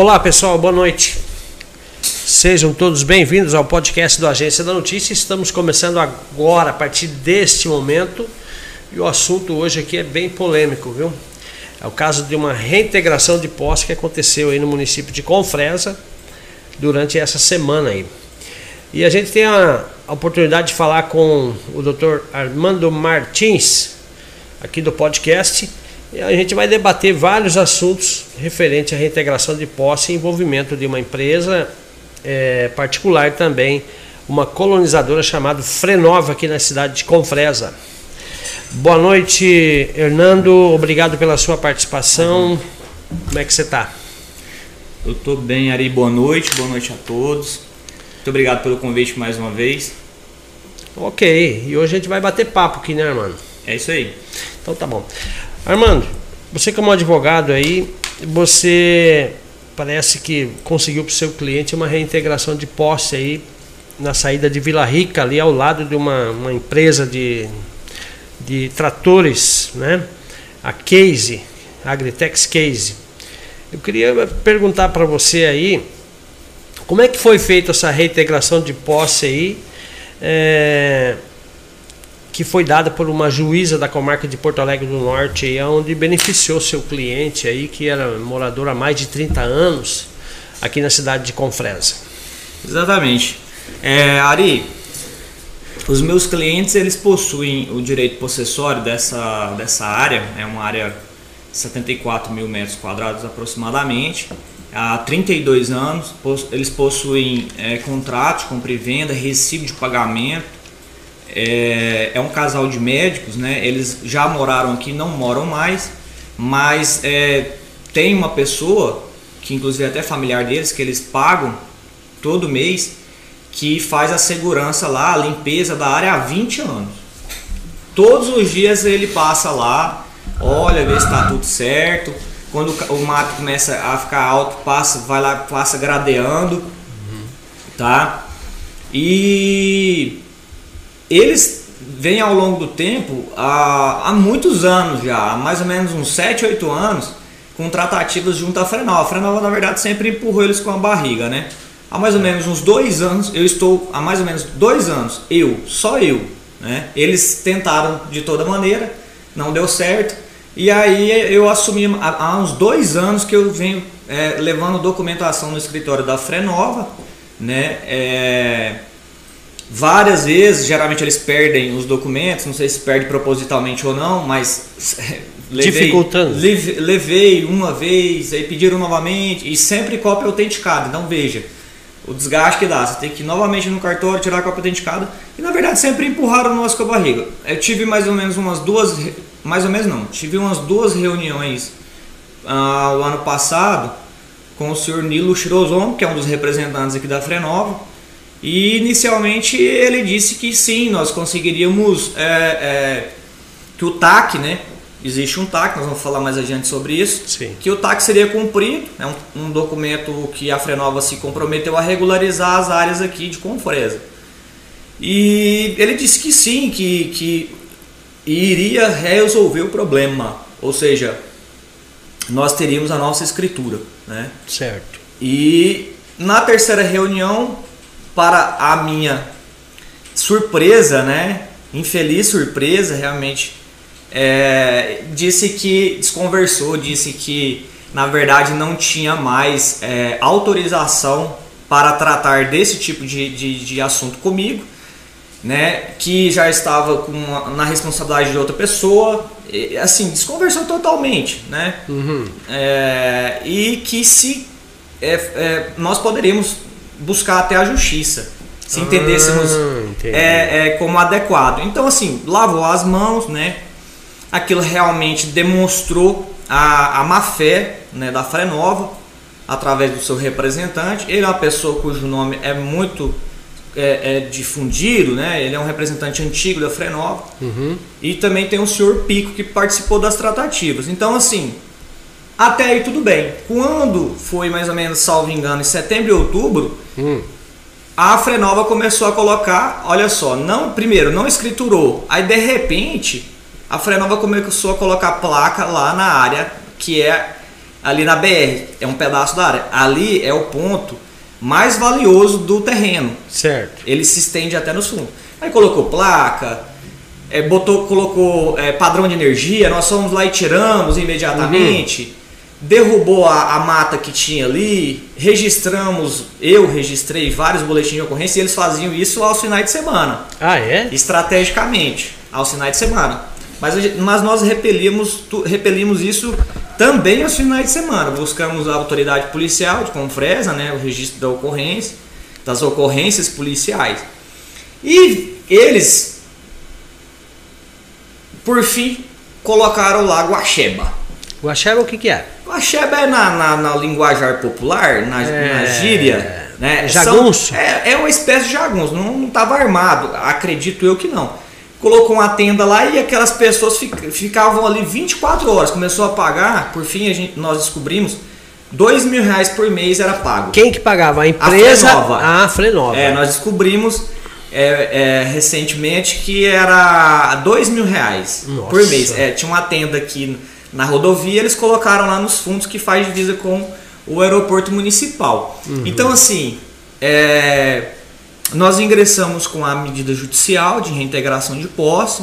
Olá pessoal, boa noite. Sejam todos bem-vindos ao podcast do Agência da Notícia. Estamos começando agora, a partir deste momento, e o assunto hoje aqui é bem polêmico, viu? É o caso de uma reintegração de posse que aconteceu aí no município de Confresa durante essa semana aí. E a gente tem a oportunidade de falar com o Dr. Armando Martins, aqui do podcast. E a gente vai debater vários assuntos referentes à reintegração de posse e envolvimento de uma empresa é, particular também, uma colonizadora chamada Frenova aqui na cidade de Confresa. Boa noite, Hernando. Obrigado pela sua participação. Como é que você está? Eu estou bem, Ari. Boa noite. Boa noite a todos. Muito obrigado pelo convite mais uma vez. Ok. E hoje a gente vai bater papo aqui, né, Armando? É isso aí. Então tá bom. Armando, você como advogado aí, você parece que conseguiu para o seu cliente uma reintegração de posse aí na saída de Vila Rica, ali ao lado de uma, uma empresa de, de tratores, né? A Case, Agritex Case. Eu queria perguntar para você aí, como é que foi feita essa reintegração de posse aí? É, que foi dada por uma juíza da comarca de Porto Alegre do Norte, onde beneficiou seu cliente aí, que era morador há mais de 30 anos, aqui na cidade de Confresa. Exatamente. É, Ari, os meus clientes eles possuem o direito possessório dessa, dessa área, é uma área de 74 mil metros quadrados aproximadamente. Há 32 anos, eles possuem é, contrato compra e venda, recibo de pagamento, é, é um casal de médicos, né? Eles já moraram aqui, não moram mais, mas é, tem uma pessoa que inclusive é até familiar deles que eles pagam todo mês que faz a segurança lá, a limpeza da área há 20 anos. Todos os dias ele passa lá, olha, vê se está tudo certo. Quando o mato começa a ficar alto, passa, vai lá, passa gradeando, tá? E eles vêm ao longo do tempo, há, há muitos anos já, há mais ou menos uns 7, 8 anos, com tratativas junto à Frenova. A Frenova, na verdade, sempre empurrou eles com a barriga, né? Há mais ou menos uns dois anos, eu estou há mais ou menos dois anos, eu, só eu, né? Eles tentaram de toda maneira, não deu certo. E aí eu assumi há uns dois anos que eu venho é, levando documentação no escritório da Frenova, né? É, várias vezes, geralmente eles perdem os documentos, não sei se perde propositalmente ou não, mas levei, dificultando. Levei, levei uma vez, aí pediram novamente e sempre cópia autenticada. Então veja, o desgaste que dá, você tem que ir novamente no cartório tirar a cópia autenticada e na verdade sempre empurraram nós com a barriga. Eu tive mais ou menos umas duas, mais ou menos não, tive umas duas reuniões ah, o ano passado com o senhor Nilo Chirozon, que é um dos representantes aqui da Frenova e inicialmente ele disse que sim, nós conseguiríamos é, é, que o TAC, né? Existe um TAC, nós vamos falar mais adiante sobre isso. Sim. Que o TAC seria cumprido, é um, um, documento que a Frenova se comprometeu a regularizar as áreas aqui de Confresa. E ele disse que sim, que, que iria resolver o problema, ou seja, nós teríamos a nossa escritura, né? Certo. E na terceira reunião para a minha surpresa, né? Infeliz surpresa, realmente, é, disse que desconversou, disse que na verdade não tinha mais é, autorização para tratar desse tipo de, de, de, assunto comigo, né? Que já estava com na responsabilidade de outra pessoa, e, assim desconversou totalmente, né? Uhum. É, e que se é, é, nós poderíamos buscar até a justiça, se entendêssemos ah, é, é, como adequado. Então, assim, lavou as mãos, né? Aquilo realmente demonstrou a, a má fé né, da Frenova através do seu representante. Ele é uma pessoa cujo nome é muito é, é, difundido, né? Ele é um representante antigo da Frenova. Uhum. E também tem o senhor Pico que participou das tratativas. Então, assim, até aí tudo bem. Quando foi mais ou menos, salvo engano, em setembro e outubro, hum. a Frenova começou a colocar, olha só, não primeiro não escriturou, aí de repente a Frenova começou a colocar placa lá na área que é ali na BR, é um pedaço da área. Ali é o ponto mais valioso do terreno. Certo. Ele se estende até no fundo. Aí colocou placa, é, botou, colocou é, padrão de energia, nós fomos lá e tiramos imediatamente. Uhum. Derrubou a, a, mata que tinha ali, registramos, eu registrei vários boletins de ocorrência e eles faziam isso aos finais de semana. Ah, é? Estrategicamente, aos finais de semana. Mas, mas nós repelimos, repelimos isso também aos finais de semana. Buscamos a autoridade policial de Confresa, né, o registro da ocorrência, das ocorrências policiais. E eles, por fim, colocaram lá Guaxeba. Guaxeba o que, que é? Guaxeba é na, na, na linguajar popular, na, é... na gíria. Né? Jagunço? São, é, é uma espécie de jagunço, não estava armado, acredito eu que não. Colocou uma tenda lá e aquelas pessoas ficavam ali 24 horas. Começou a pagar, por fim a gente, nós descobrimos, dois mil reais por mês era pago. Quem que pagava? A empresa? A Frenova. Ah, a Frenova. É, nós descobrimos é, é, recentemente que era dois mil reais Nossa. por mês. É, tinha uma tenda aqui na rodovia, eles colocaram lá nos fundos que faz divisa com o aeroporto municipal. Uhum. Então, assim, é, nós ingressamos com a medida judicial de reintegração de posse.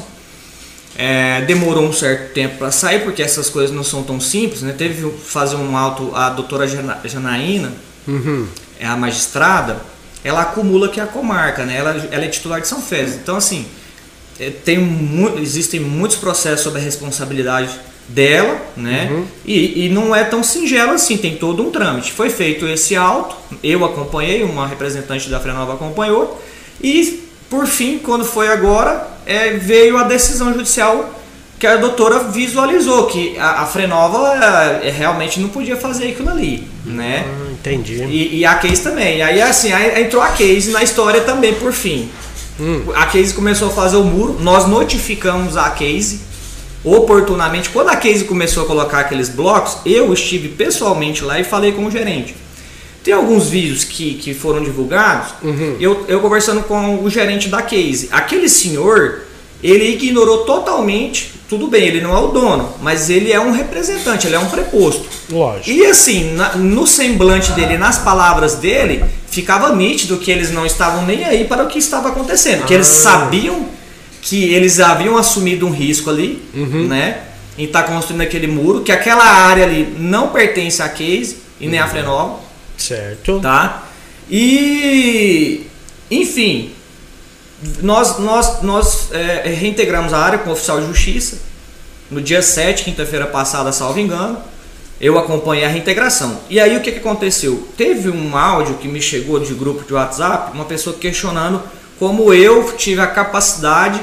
É, demorou um certo tempo para sair, porque essas coisas não são tão simples. Né? Teve fazer um auto, a doutora Janaína, uhum. é a magistrada, ela acumula que é a comarca, né? ela, ela é titular de São Félix. Então, assim, é, tem mu existem muitos processos sobre a responsabilidade dela, né? Uhum. E, e não é tão singelo assim, tem todo um trâmite. Foi feito esse auto, eu acompanhei, uma representante da Frenova acompanhou, e por fim, quando foi agora, é, veio a decisão judicial que a doutora visualizou que a, a Frenova é, realmente não podia fazer aquilo ali, né? Hum, entendi. E, e, a Case também. Aí assim, aí entrou a Case na história também por fim. Hum. A Case começou a fazer o muro, nós notificamos a Case oportunamente. Quando a Case começou a colocar aqueles blocos, eu estive pessoalmente lá e falei com o gerente. Tem alguns vídeos que, que foram divulgados, uhum. eu, eu conversando com o gerente da Case. Aquele senhor, ele ignorou totalmente, tudo bem, ele não é o dono, mas ele é um representante, ele é um preposto. Lógico. E assim, na, no semblante dele, nas palavras dele, ficava nítido que eles não estavam nem aí para o que estava acontecendo, ah. que eles ah. sabiam que eles haviam assumido um risco ali, uhum. né? Em estar tá construindo aquele muro, que aquela área ali não pertence à Case e nem uhum. à Frenova. Certo. Tá? E, enfim, nós, nós, nós é, reintegramos a área com o oficial de justiça no dia 7, quinta-feira passada, salvo engano. Eu acompanhei a reintegração. E aí o que, que aconteceu? Teve um áudio que me chegou de grupo de WhatsApp, uma pessoa questionando como eu tive a capacidade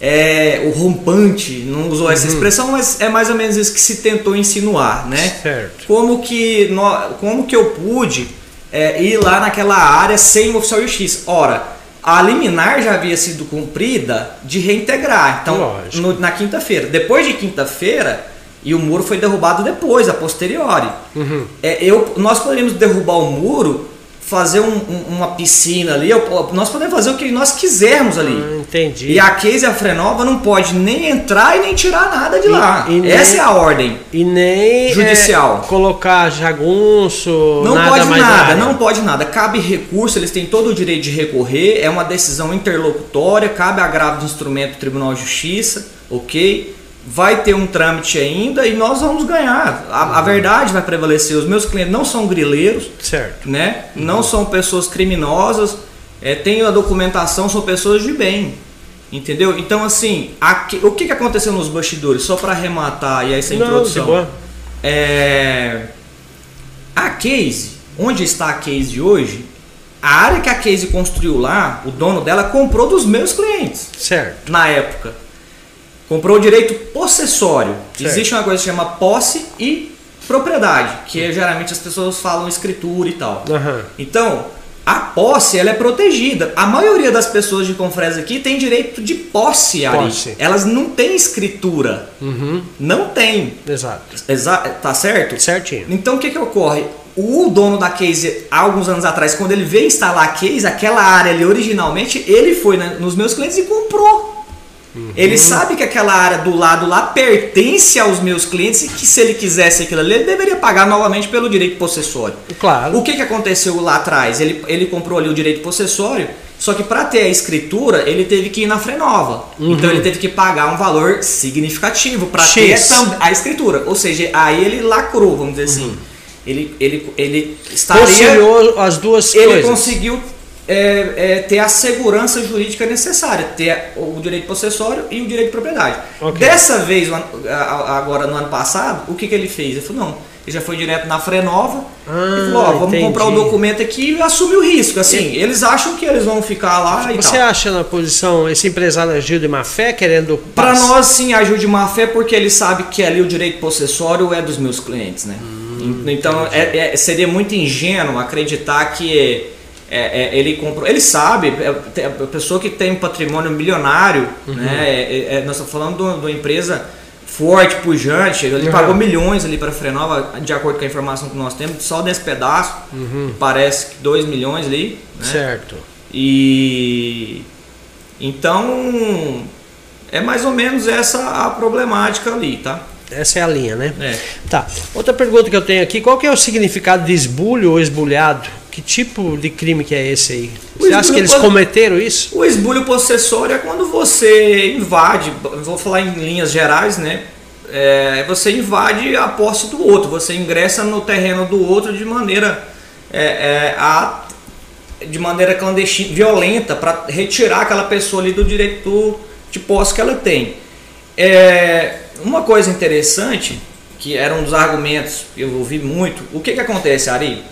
é, o rompante, não usou essa uhum. expressão, mas é mais ou menos isso que se tentou insinuar, né? Certo. Como que, no, como que eu pude é, ir lá naquela área sem o oficial de justiça? Ora, a liminar já havia sido cumprida de reintegrar, então no, na quinta-feira. Depois de quinta-feira, e o muro foi derrubado depois, a posteriori. Uhum. É, eu, nós poderíamos derrubar o muro fazer um, um, uma piscina ali, nós podemos fazer o que nós quisermos ali. Ah, entendi. E a Case a Frenova não pode nem entrar e nem tirar nada de e, lá. E Essa nem, é a ordem. E nem judicial. É, colocar jagunço, não nada pode nada, não pode nada. Cabe recurso, eles têm todo o direito de recorrer, é uma decisão interlocutória, cabe agravo de instrumento do Tribunal de Justiça, ok? Vai ter um trâmite ainda e nós vamos ganhar. A, a, verdade vai prevalecer. Os meus clientes não são grileiros, certo? Né? Uhum. Não são pessoas criminosas. É, tenho a documentação, são pessoas de bem. Entendeu? Então, assim, aqui, o que, que aconteceu nos bastidores? Só para arrematar e essa introdução. Não, é, a case, onde está a case hoje, a área que a case construiu lá, o dono dela comprou dos meus clientes. Certo. Na época. Comprou o direito possessório. Certo. Existe uma coisa que chama posse e propriedade, que é, geralmente as pessoas falam escritura e tal. Uhum. Então, a posse ela é protegida. A maioria das pessoas de Confresa aqui tem direito de posse, Ari. Posse. Elas não têm escritura. Uhum. Não tem. Exato. Exa tá certo? Certinho. Então o que, que ocorre? O dono da case, há alguns anos atrás, quando ele veio instalar a case, aquela área ali originalmente, ele foi né, nos meus clientes e comprou Uhum. Ele sabe que aquela área do lado lá pertence aos meus clientes e que se ele quisesse aquilo ali, ele deveria pagar novamente pelo direito possessório. Claro. O que, que aconteceu lá atrás? Ele, ele comprou ali o direito possessório, só que para ter a escritura, ele teve que ir na Frenova. Uhum. Então ele teve que pagar um valor significativo para ter a escritura. Ou seja, aí ele lacrou, vamos dizer assim. uhum. assim. Ele, ele, ele estaria. Conciliou as duas ele coisas. Ele conseguiu é, é, ter a segurança jurídica necessária, ter o direito possessório e o direito de propriedade. Okay. Dessa vez, agora no ano passado, o que, que ele fez? Ele falou, não, ele já foi direto na Frenova ah, e falou, ó, vamos entendi. comprar o documento aqui e assumir o risco. Assim, e... eles acham que eles vão ficar lá e Você tal. acha na posição, esse empresário agiu de má fé, querendo... Para nós, sim, agiu de má fé porque ele sabe que ali o direito possessório é dos meus clientes, né? Hum, então, é, é, seria muito ingênuo acreditar que é, é, ele comprou, ele sabe, é, a pessoa que tem um patrimônio milionário, uhum. né? É, é, nós estamos falando de uma empresa forte, pujante, ele uhum. pagou milhões ali para a Frenova, de acordo com a informação que nós temos, só desse pedaço, uhum. parece que 2 milhões ali. Né? Certo. E então é mais ou menos essa a problemática ali, tá? Essa é a linha, né? É. Tá. Outra pergunta que eu tenho aqui, qual que é o significado de esbulho ou esbulhado? Que tipo de crime que é esse aí? O você acha que eles cometeram isso? O esbulho possessório é quando você invade, vou falar em linhas gerais, né? É, você invade a posse do outro, você ingressa no terreno do outro de maneira é, é, a, de maneira clandestina, violenta, para retirar aquela pessoa ali do direito de posse que ela tem. É, uma coisa interessante, que era um dos argumentos que eu ouvi muito, o que, que acontece, Ari?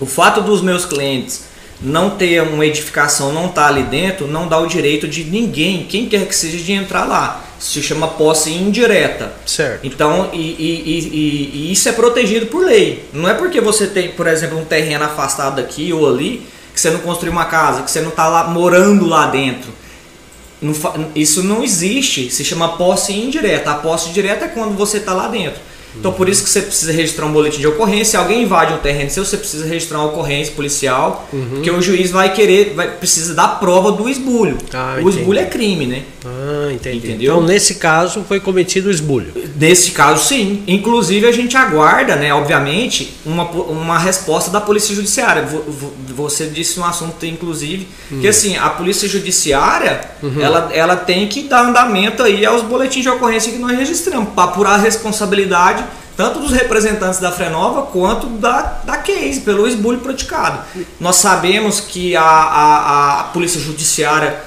O fato dos meus clientes não ter uma edificação, não estar tá ali dentro, não dá o direito de ninguém, quem quer que seja, de entrar lá. Se chama posse indireta. Certo. Então, e, e, e, e, isso é protegido por lei. Não é porque você tem, por exemplo, um terreno afastado aqui ou ali, que você não construiu uma casa, que você não está lá morando lá dentro. isso não existe. Se chama posse indireta. A posse direta é quando você está lá dentro. Então por isso que você precisa registrar um boletim de ocorrência. Se alguém invade um terreno seu, você precisa registrar uma ocorrência policial, uhum. porque o juiz vai querer, vai precisa dar prova do esbulho. Ah, o esbulho é crime, né? Ah, entendi. Entendeu? Então nesse caso foi cometido o esbulho. Nesse caso sim. Inclusive a gente aguarda, né, obviamente, uma, uma resposta da Polícia Judiciária. Você disse um assunto inclusive uhum. que assim, a Polícia Judiciária, uhum. ela, ela tem que dar andamento aí aos boletins de ocorrência que nós registramos para apurar a responsabilidade tanto dos representantes da Frenova quanto da, da case, pelo esbulho praticado. Nós sabemos que a, a, a Polícia Judiciária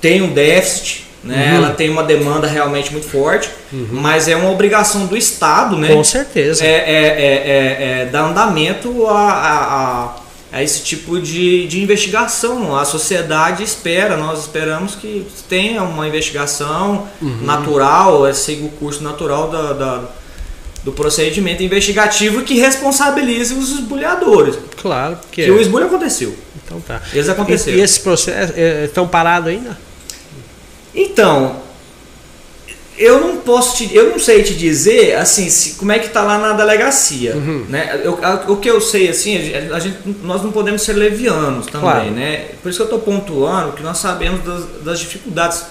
tem um déficit, né? Uhum. ela tem uma demanda realmente muito forte, uhum. mas é uma obrigação do Estado, né? Com certeza. É, é, é, é, é dar andamento a, a, a, a, esse tipo de, de investigação. A sociedade espera, nós esperamos que tenha uma investigação uhum. natural, siga o curso natural da, da do procedimento investigativo que responsabilize os esbulhadores. Claro, que, que o esbulho aconteceu. Então tá. Eles aconteceram. E, e esse processo estão é, é parados ainda? Então, eu não posso te, eu não sei te dizer assim se, como é que está lá na delegacia, uhum. né? Eu, a, o que eu sei assim, a gente, nós não podemos ser levianos também, claro. né? Por isso que eu estou pontuando que nós sabemos das, das dificuldades.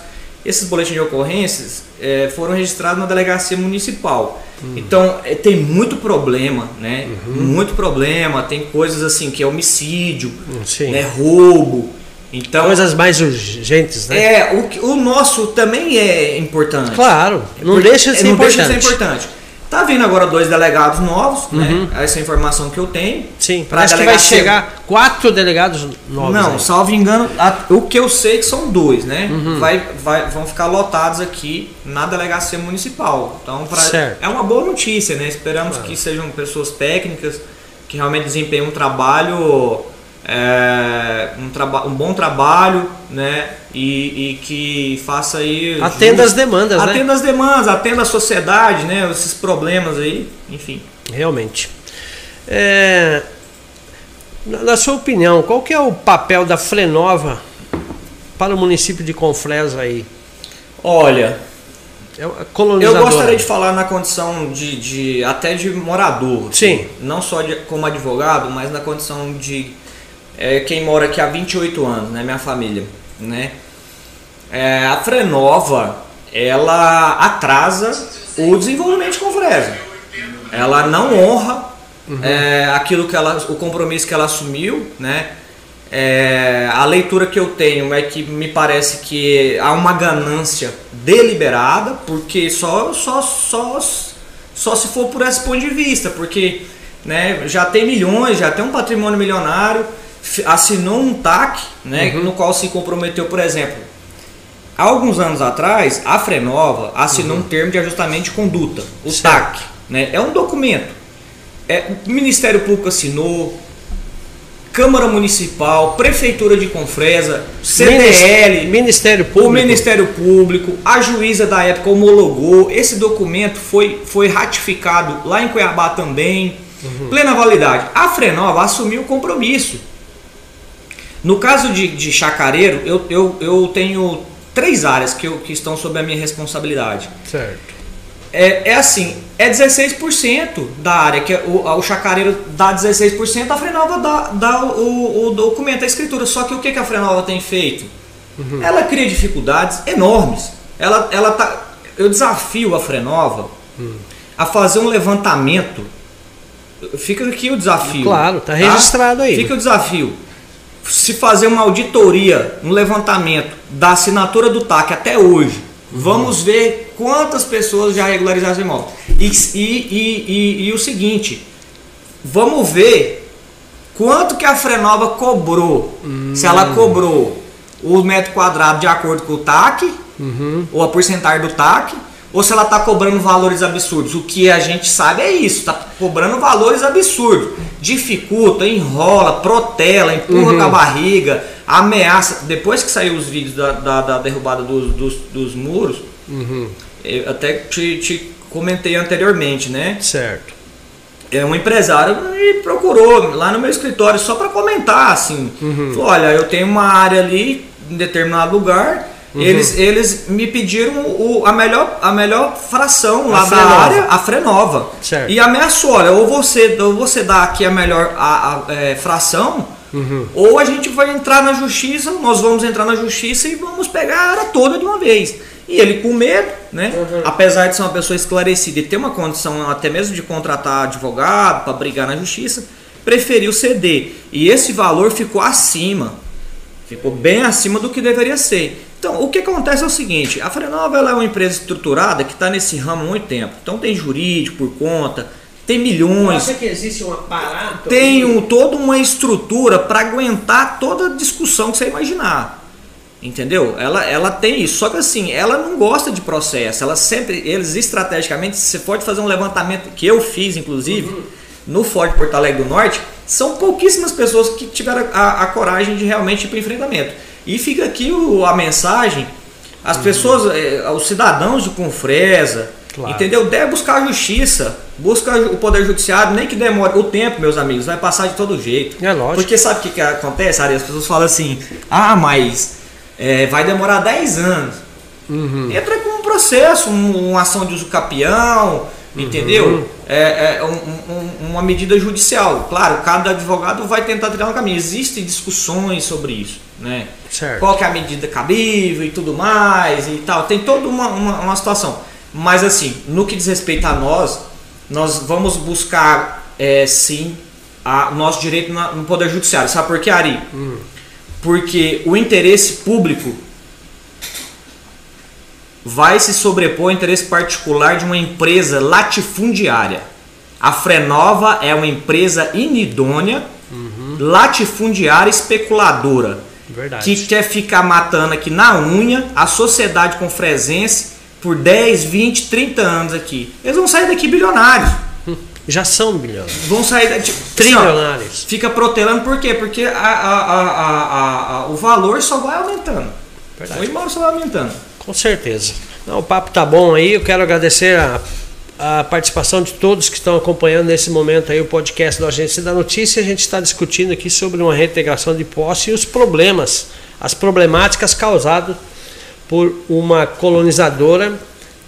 Esses boletins de ocorrências é, foram registrados na delegacia municipal. Uhum. Então é, tem muito problema, né? Uhum. Muito problema. Tem coisas assim que é homicídio, Sim. né? roubo. Então, Coisas mais urgentes, né? É, o, o nosso também é importante. Claro, não deixa de ser não importante. Deixa de ser importante. Tá vindo agora dois delegados novos, né? uhum. Essa informação que eu tenho. Sim, parece que vai chegar quatro delegados novos. Não, aí. salvo engano, a, o que eu sei que são dois, né? Uhum. Vai, vai, vão ficar lotados aqui na delegacia municipal. Então, pra, é uma boa notícia, né? Esperamos claro. que sejam pessoas técnicas que realmente desempenhem um trabalho é, um, traba um bom trabalho, né? E, e que faça aí. Atenda as demandas, atenda né? as demandas, atenda a sociedade, né? Esses problemas aí, enfim. Realmente. É, na sua opinião, qual que é o papel da Frenova para o município de Confresa aí? Olha, é eu gostaria de falar na condição de, de até de morador. Sim. Não só de, como advogado, mas na condição de é, quem mora aqui há 28 anos, né, minha família, né? É, a Frenova, ela atrasa o desenvolvimento de Confresa. Ela não honra uhum. é, aquilo que ela, o compromisso que ela assumiu, né? É, a leitura que eu tenho é que me parece que há uma ganância deliberada, porque só, só, só, só se for por esse ponto de vista, porque né, já tem milhões, já tem um patrimônio milionário, assinou um TAC, né, uhum. no qual se comprometeu, por exemplo, há alguns anos atrás, a Frenova assinou uhum. um termo de ajustamento de conduta, o certo. TAC. Né, é um documento. É, o Ministério Público assinou, Câmara Municipal, Prefeitura de Confresa, CDL, Ministério Público. o Ministério Público, a juíza da época homologou. Esse documento foi, foi ratificado lá em Cuiabá também. Uhum. Plena validade. A Frenova assumiu o compromisso. No caso de, de Chacareiro, eu, eu, eu tenho três áreas que, eu, que estão sob a minha responsabilidade. Certo. É, é assim, é 16% da área, que é o, o chacareiro dá 16%, a Frenova dá, dá o, o, documento, a escritura. Só que o que, que a Frenova tem feito? Uhum. Ela cria dificuldades enormes. Ela, ela tá, eu desafio a Frenova uhum. a fazer um levantamento. Fica aqui o desafio. Claro, está tá? registrado aí. Fica o desafio. Se fazer uma auditoria, um levantamento da assinatura do TAC até hoje, vamos ver quantas pessoas já regularizaram esse imóvel. E, e, e, e, o seguinte, vamos ver quanto que a Frenova cobrou. Hum. Se ela cobrou o metro quadrado de acordo com o TAC, uhum. ou a porcentagem do TAC, ou se ela está cobrando valores absurdos. O que a gente sabe é isso, está cobrando valores absurdos. Dificulta, enrola, protela, empurra uhum. com a barriga, ameaça. Depois que saiu os vídeos da, da, da derrubada dos, dos, dos muros, uhum eu até te, te comentei anteriormente, né? Certo. É um empresário me procurou lá no meu escritório só para comentar assim. Uhum. Falou, olha, eu tenho uma área ali em determinado lugar. Uhum. Eles, eles me pediram o, a, melhor, a melhor fração lá a da área, a Frenova. Certo. E ameaçou, olha, ou você, ou você dá aqui a melhor a, a é, fração, uhum. ou a gente vai entrar na justiça, nós vamos entrar na justiça e vamos pegar a área toda de uma vez. E ele com medo, né? Uhum. Apesar de ser uma pessoa esclarecida e ter uma condição até mesmo de contratar advogado para brigar na justiça, preferiu ceder. E esse valor ficou acima. Ficou bem acima do que deveria ser. Então, o que acontece é o seguinte: a Frenova é uma empresa estruturada que está nesse ramo há muito tempo. Então, tem jurídico por conta, tem milhões. Você que existe um aparato? Tem um, toda uma estrutura para aguentar toda discussão que você imaginar. Entendeu? Ela, ela tem isso. Só que assim, ela não gosta de processo. Ela sempre, eles estrategicamente, você pode fazer um levantamento que eu fiz, inclusive, uhum. no Forte Porto Alegre do Norte, são pouquíssimas pessoas que tiveram a, a coragem de realmente ir para o enfrentamento. E fica aqui o, a mensagem, as uhum. pessoas, eh, os cidadãos de Confresa, claro. entendeu? Deve buscar a justiça, busca o poder judiciário, nem que demore o tempo, meus amigos, vai passar de todo jeito. É lógico. Porque sabe o que, que acontece, Ari? As pessoas falam assim, ah, mas é, vai demorar 10 anos. Uhum. Entra com um processo, um, uma ação de uso capião, uhum. entendeu? É, é um, um, uma medida judicial. Claro, cada advogado vai tentar trilhar um caminho. Existem discussões sobre isso, né? Certo. Qual que é a medida cabível e tudo mais e tal. Tem toda uma, uma, uma situação. Mas assim, no que diz respeito a nós, nós vamos buscar é, sim o nosso direito no Poder Judiciário. Sabe por quê, Ari? Hum porque o interesse público vai se sobrepor ao interesse particular de uma empresa latifundiária. A Frenova é uma empresa inidônea, uhum. latifundiária especuladora. Verdade. Que quer ficar matando aqui na unha a sociedade confresense por 10, 20, 30 anos aqui. Eles vão sair daqui bilionários. Já são bilhões. Vão sair tipo, trilionários. Assim, fica protelando por quê? Porque a, a, a, o valor só vai aumentando. Verdade. O imóvel só vai aumentando. Com certeza. Não, o papo tá bom aí. Eu quero agradecer a, a participação de todos que estão acompanhando nesse momento aí o podcast da Agência da Notícia. A gente está discutindo aqui sobre uma reintegração de posse e os problemas, as problemáticas causadas por uma colonizadora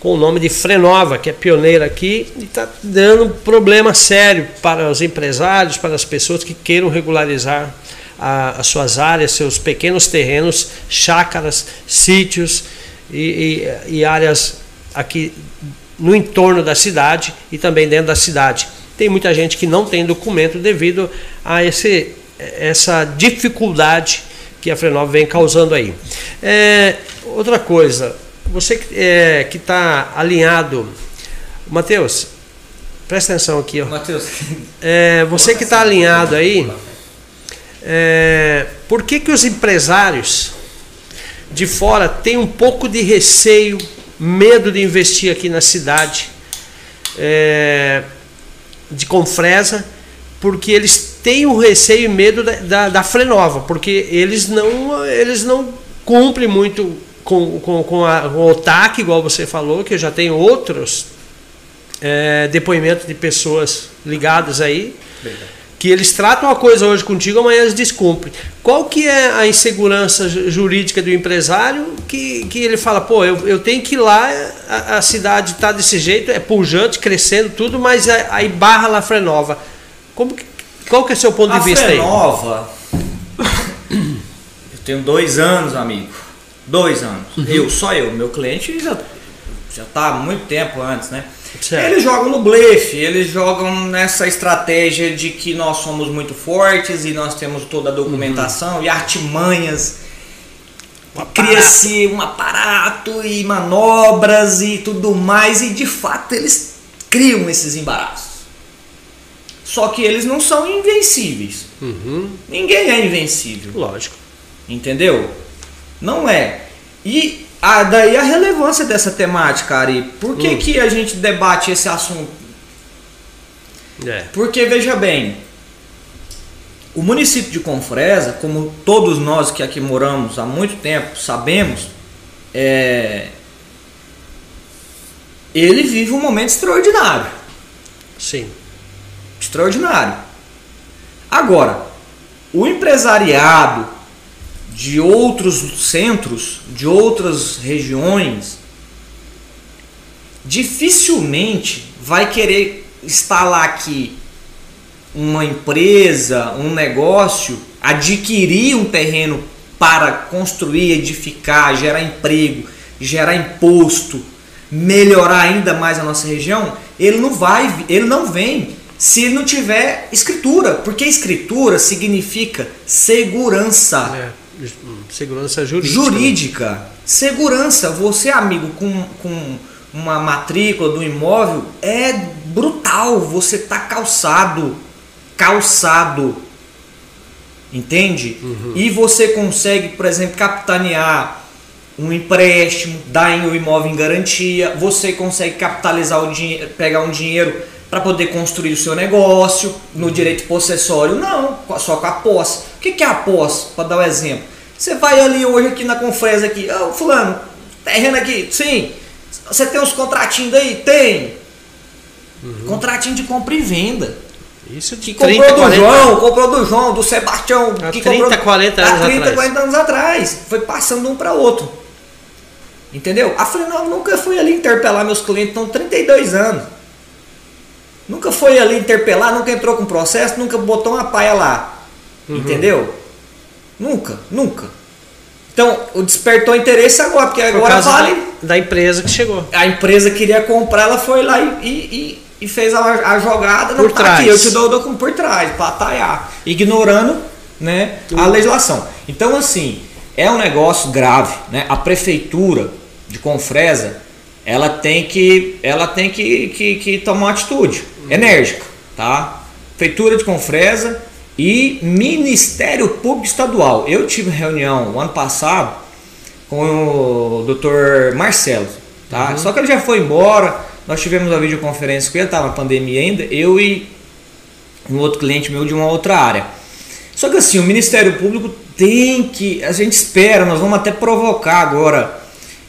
com o nome de Frenova, que é pioneira aqui, e está dando um problema sério para os empresários, para as pessoas que queiram regularizar a, as suas áreas, seus pequenos terrenos, chácaras, sítios e, e, e áreas aqui no entorno da cidade e também dentro da cidade. Tem muita gente que não tem documento devido a esse, essa dificuldade que a Frenov vem causando aí. É, outra coisa, você é, que está alinhado, Matheus, presta atenção aqui. Ó. Matheus, é, você que está alinhado aí, é, por que, que os empresários de fora têm um pouco de receio, medo de investir aqui na cidade é, de Confresa? Porque eles têm o receio e medo da, da, da Frenova, porque eles não, eles não cumprem muito com, com, com, a, com o TAC, igual você falou, que eu já tenho outros é, depoimentos de pessoas ligadas aí. Que eles tratam uma coisa hoje contigo, amanhã eles descumprem. Qual que é a insegurança jurídica do empresário que, que ele fala, pô, eu, eu tenho que ir lá, a, a cidade está desse jeito, é pujante, crescendo tudo, mas aí barra lá Frenova. Como que, qual que é o seu ponto a de vista Frenova, aí? eu tenho dois anos, amigo. Dois anos. Uhum. Eu, só eu. Meu cliente já, já tá há muito tempo antes, né? Certo. Eles jogam no blefe, eles jogam nessa estratégia de que nós somos muito fortes e nós temos toda a documentação uhum. e artimanhas. Cria-se um aparato e manobras e tudo mais, e de fato eles criam esses embaraços. Só que eles não são invencíveis. Uhum. Ninguém é invencível. Lógico. Entendeu? Não é. E ah, daí a relevância dessa temática, Ari. Por que, hum. que a gente debate esse assunto? É. Porque, veja bem, o município de Confresa, como todos nós que aqui moramos há muito tempo sabemos, é... ele vive um momento extraordinário. Sim. Extraordinário. Agora, o empresariado de outros centros, de outras regiões, dificilmente vai querer instalar aqui uma empresa, um negócio, adquirir um terreno para construir, edificar, gerar emprego, gerar imposto, melhorar ainda mais a nossa região, ele não vai, ele não vem se ele não tiver escritura, porque escritura significa segurança. É. Segurança jurídica. Jurídica. Segurança. Você, amigo, com, com uma matrícula do imóvel, é brutal. Você tá calçado. Calçado. Entende? Uhum. E você consegue, por exemplo, capitanear um empréstimo, dar o imóvel em garantia, você consegue capitalizar o dinheiro, pegar um dinheiro para poder construir o seu negócio no uhum. direito possessório. Não, só com a posse. O que é a posse? Para dar um exemplo. Você vai ali hoje aqui na Confresa aqui, ô oh, fulano, terreno aqui, sim. Você tem uns contratinhos aí? Tem. Uhum. Contratinho de compra e venda. Isso que comprou 30, do 40... João, comprou do João, do Sebastião, há que 30, comprou 40 anos há 30, atrás. 40 anos atrás. Foi passando um para outro. Entendeu? A Frenal nunca fui ali interpelar meus clientes, estão 32 anos. Nunca foi ali interpelar, nunca entrou com processo, nunca botou uma paia lá. Uhum. Entendeu? Nunca, nunca. Então, o despertou interesse agora, porque agora vale. Da empresa que chegou. A empresa queria comprar, ela foi lá e, e, e fez a, a jogada. Por trás. Aqui, eu te dou o documento por trás, para atalhar. Ignorando né, a legislação. Então, assim, é um negócio grave. Né? A prefeitura de Confresa, ela tem que, ela tem que, que, que tomar uma atitude enérgica. Tá? Prefeitura de Confresa e Ministério Público Estadual. Eu tive reunião o ano passado com o Dr. Marcelo, tá? Uhum. Só que ele já foi embora. Nós tivemos uma videoconferência com ele, estava na pandemia ainda, eu e um outro cliente meu de uma outra área. Só que assim, o Ministério Público tem que, a gente espera, nós vamos até provocar agora,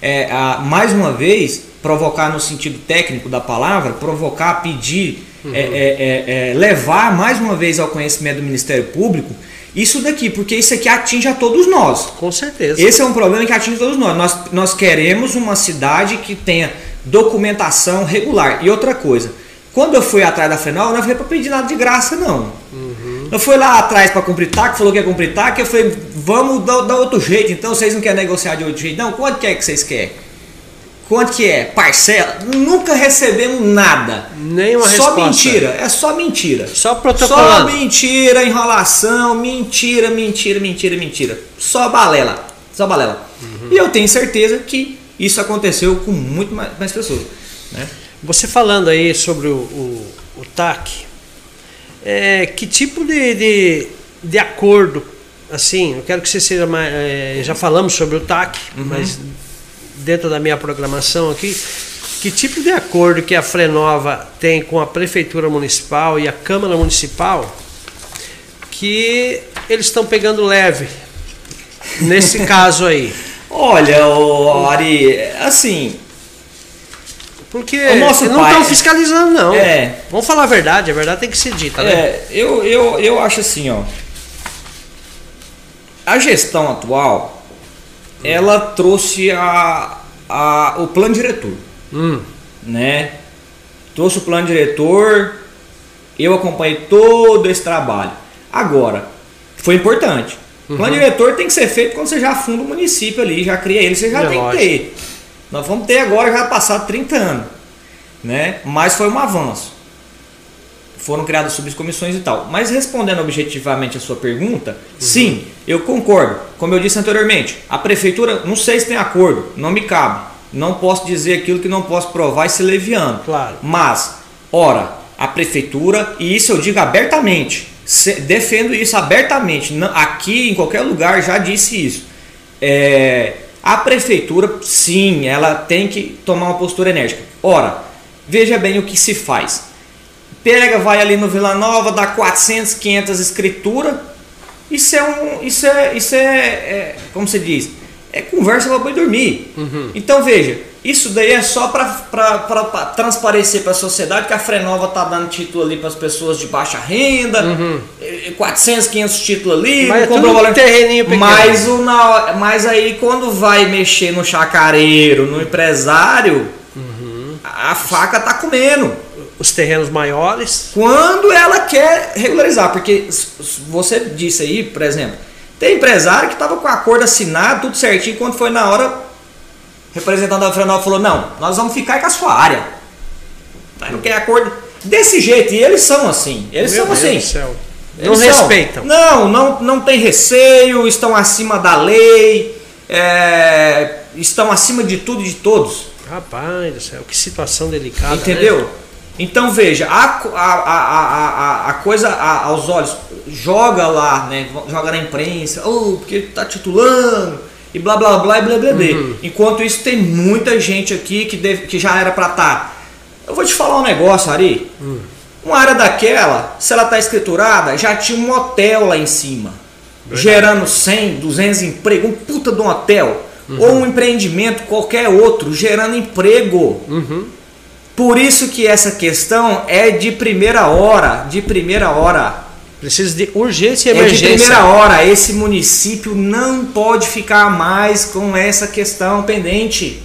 é, a, mais uma vez, provocar no sentido técnico da palavra, provocar, pedir uhum. é, é, é, levar mais uma vez ao conhecimento do Ministério Público isso daqui, porque isso aqui atinge a todos nós. Com certeza. Esse é um problema que atinge todos nós. Nós, nós queremos uma cidade que tenha documentação regular. E outra coisa, quando eu fui atrás da Frenol, não foi para pedir nada de graça, não. Uhum. Eu fui lá atrás para cumprir TAC, falou que ia cumprir TAC, eu falei, vamos dar, dar outro jeito, então vocês não querem negociar de outro jeito? Não, quanto que é que vocês querem? Quanto que é? Parcela? Nunca recebemos nada. Nenhuma Só resposta. mentira, é só mentira. Só Só protocolando. mentira, enrolação, mentira, mentira, mentira, mentira. Só balela. Só balela. E eu tenho certeza que isso aconteceu com muito mais, mais pessoas. Né? Você falando aí sobre o, o, o TAC, é, que tipo de, de, de acordo, assim, eu quero que você seja mais. é, já falamos sobre o TAC, mas dentro da minha programação aqui, que tipo de acordo que a Frenova tem com a Prefeitura Municipal e a Câmara Municipal que eles estão pegando leve nesse caso aí? Olha, Ari, assim, Porque eles não estão fiscalizando, não. É. Vamos falar a verdade, a verdade tem que ser dita, né? É, eu, eu, eu acho assim, ó. A gestão atual, ela trouxe a, a, o plano diretor, Hum, né? Trouxe o plano diretor, eu acompanhei todo esse trabalho. Agora, foi importante. O Uhum. plano diretor tem que ser feito quando você já funda o município ali, já cria ele, você já É tem lógico. que ter. Nós vamos ter agora, já passado 30 anos, né? Mas foi um avanço foram criadas subcomissões e tal. Mas respondendo objetivamente a sua pergunta, sim, eu concordo. Como eu disse anteriormente, a prefeitura, não sei se tem acordo, não me cabe. Não posso dizer aquilo que não posso provar e ser leviano. Claro. Mas, ora, a prefeitura, e isso eu digo abertamente, se- defendo isso abertamente, aqui em qualquer lugar já disse isso. É, a prefeitura, sim, ela tem que tomar uma postura enérgica. Ora, veja bem o que se faz. Pega, vai ali no Vila Nova, dá 400, 500 escritura. Isso é um, isso é, isso é, é como se diz, é conversa para boi dormir. Então veja, isso daí é só para transparecer para a sociedade que a Frenova tá dando título ali para as pessoas de baixa renda, eh, 400, 500 títulos ali, Mas é não comprou valor- terreninho pequeno. Mas, o, na, mas aí quando vai mexer no chacareiro, no empresário, a faca tá comendo Os terrenos maiores. quando ela quer regularizar, porque você disse aí, por exemplo, tem empresário que estava com acordo assinado, tudo certinho, quando foi na hora, representante da Frenova falou, não, nós vamos ficar com a sua área. Não quer acordo desse jeito, e eles são assim, eles Meu são Deus assim. do céu. Não Eles são. respeitam. Não, não, não tem receio, estão acima da lei, é, estão acima de tudo e de todos. Rapaz do céu, que situação delicada. Entendeu? né? Então veja, a, a, a, a, coisa aos olhos, joga lá, né? Joga na imprensa, oh, porque tá titulando, e blá blá blá e blá blá blá. Uhum. Enquanto isso tem muita gente aqui que, deve, que já era pra estar. Eu vou te falar um negócio, Ari. Hum. Uma área daquela, se ela tá escriturada, já tinha um hotel lá em cima. Gerando 100, 200 empregos, um puta de um hotel. Uhum. Ou um empreendimento qualquer outro, gerando emprego. Uhum. Por isso que essa questão é de primeira hora, de primeira hora. Precisa de urgência e É de emergência. primeira hora. Esse município não pode ficar mais com essa questão pendente.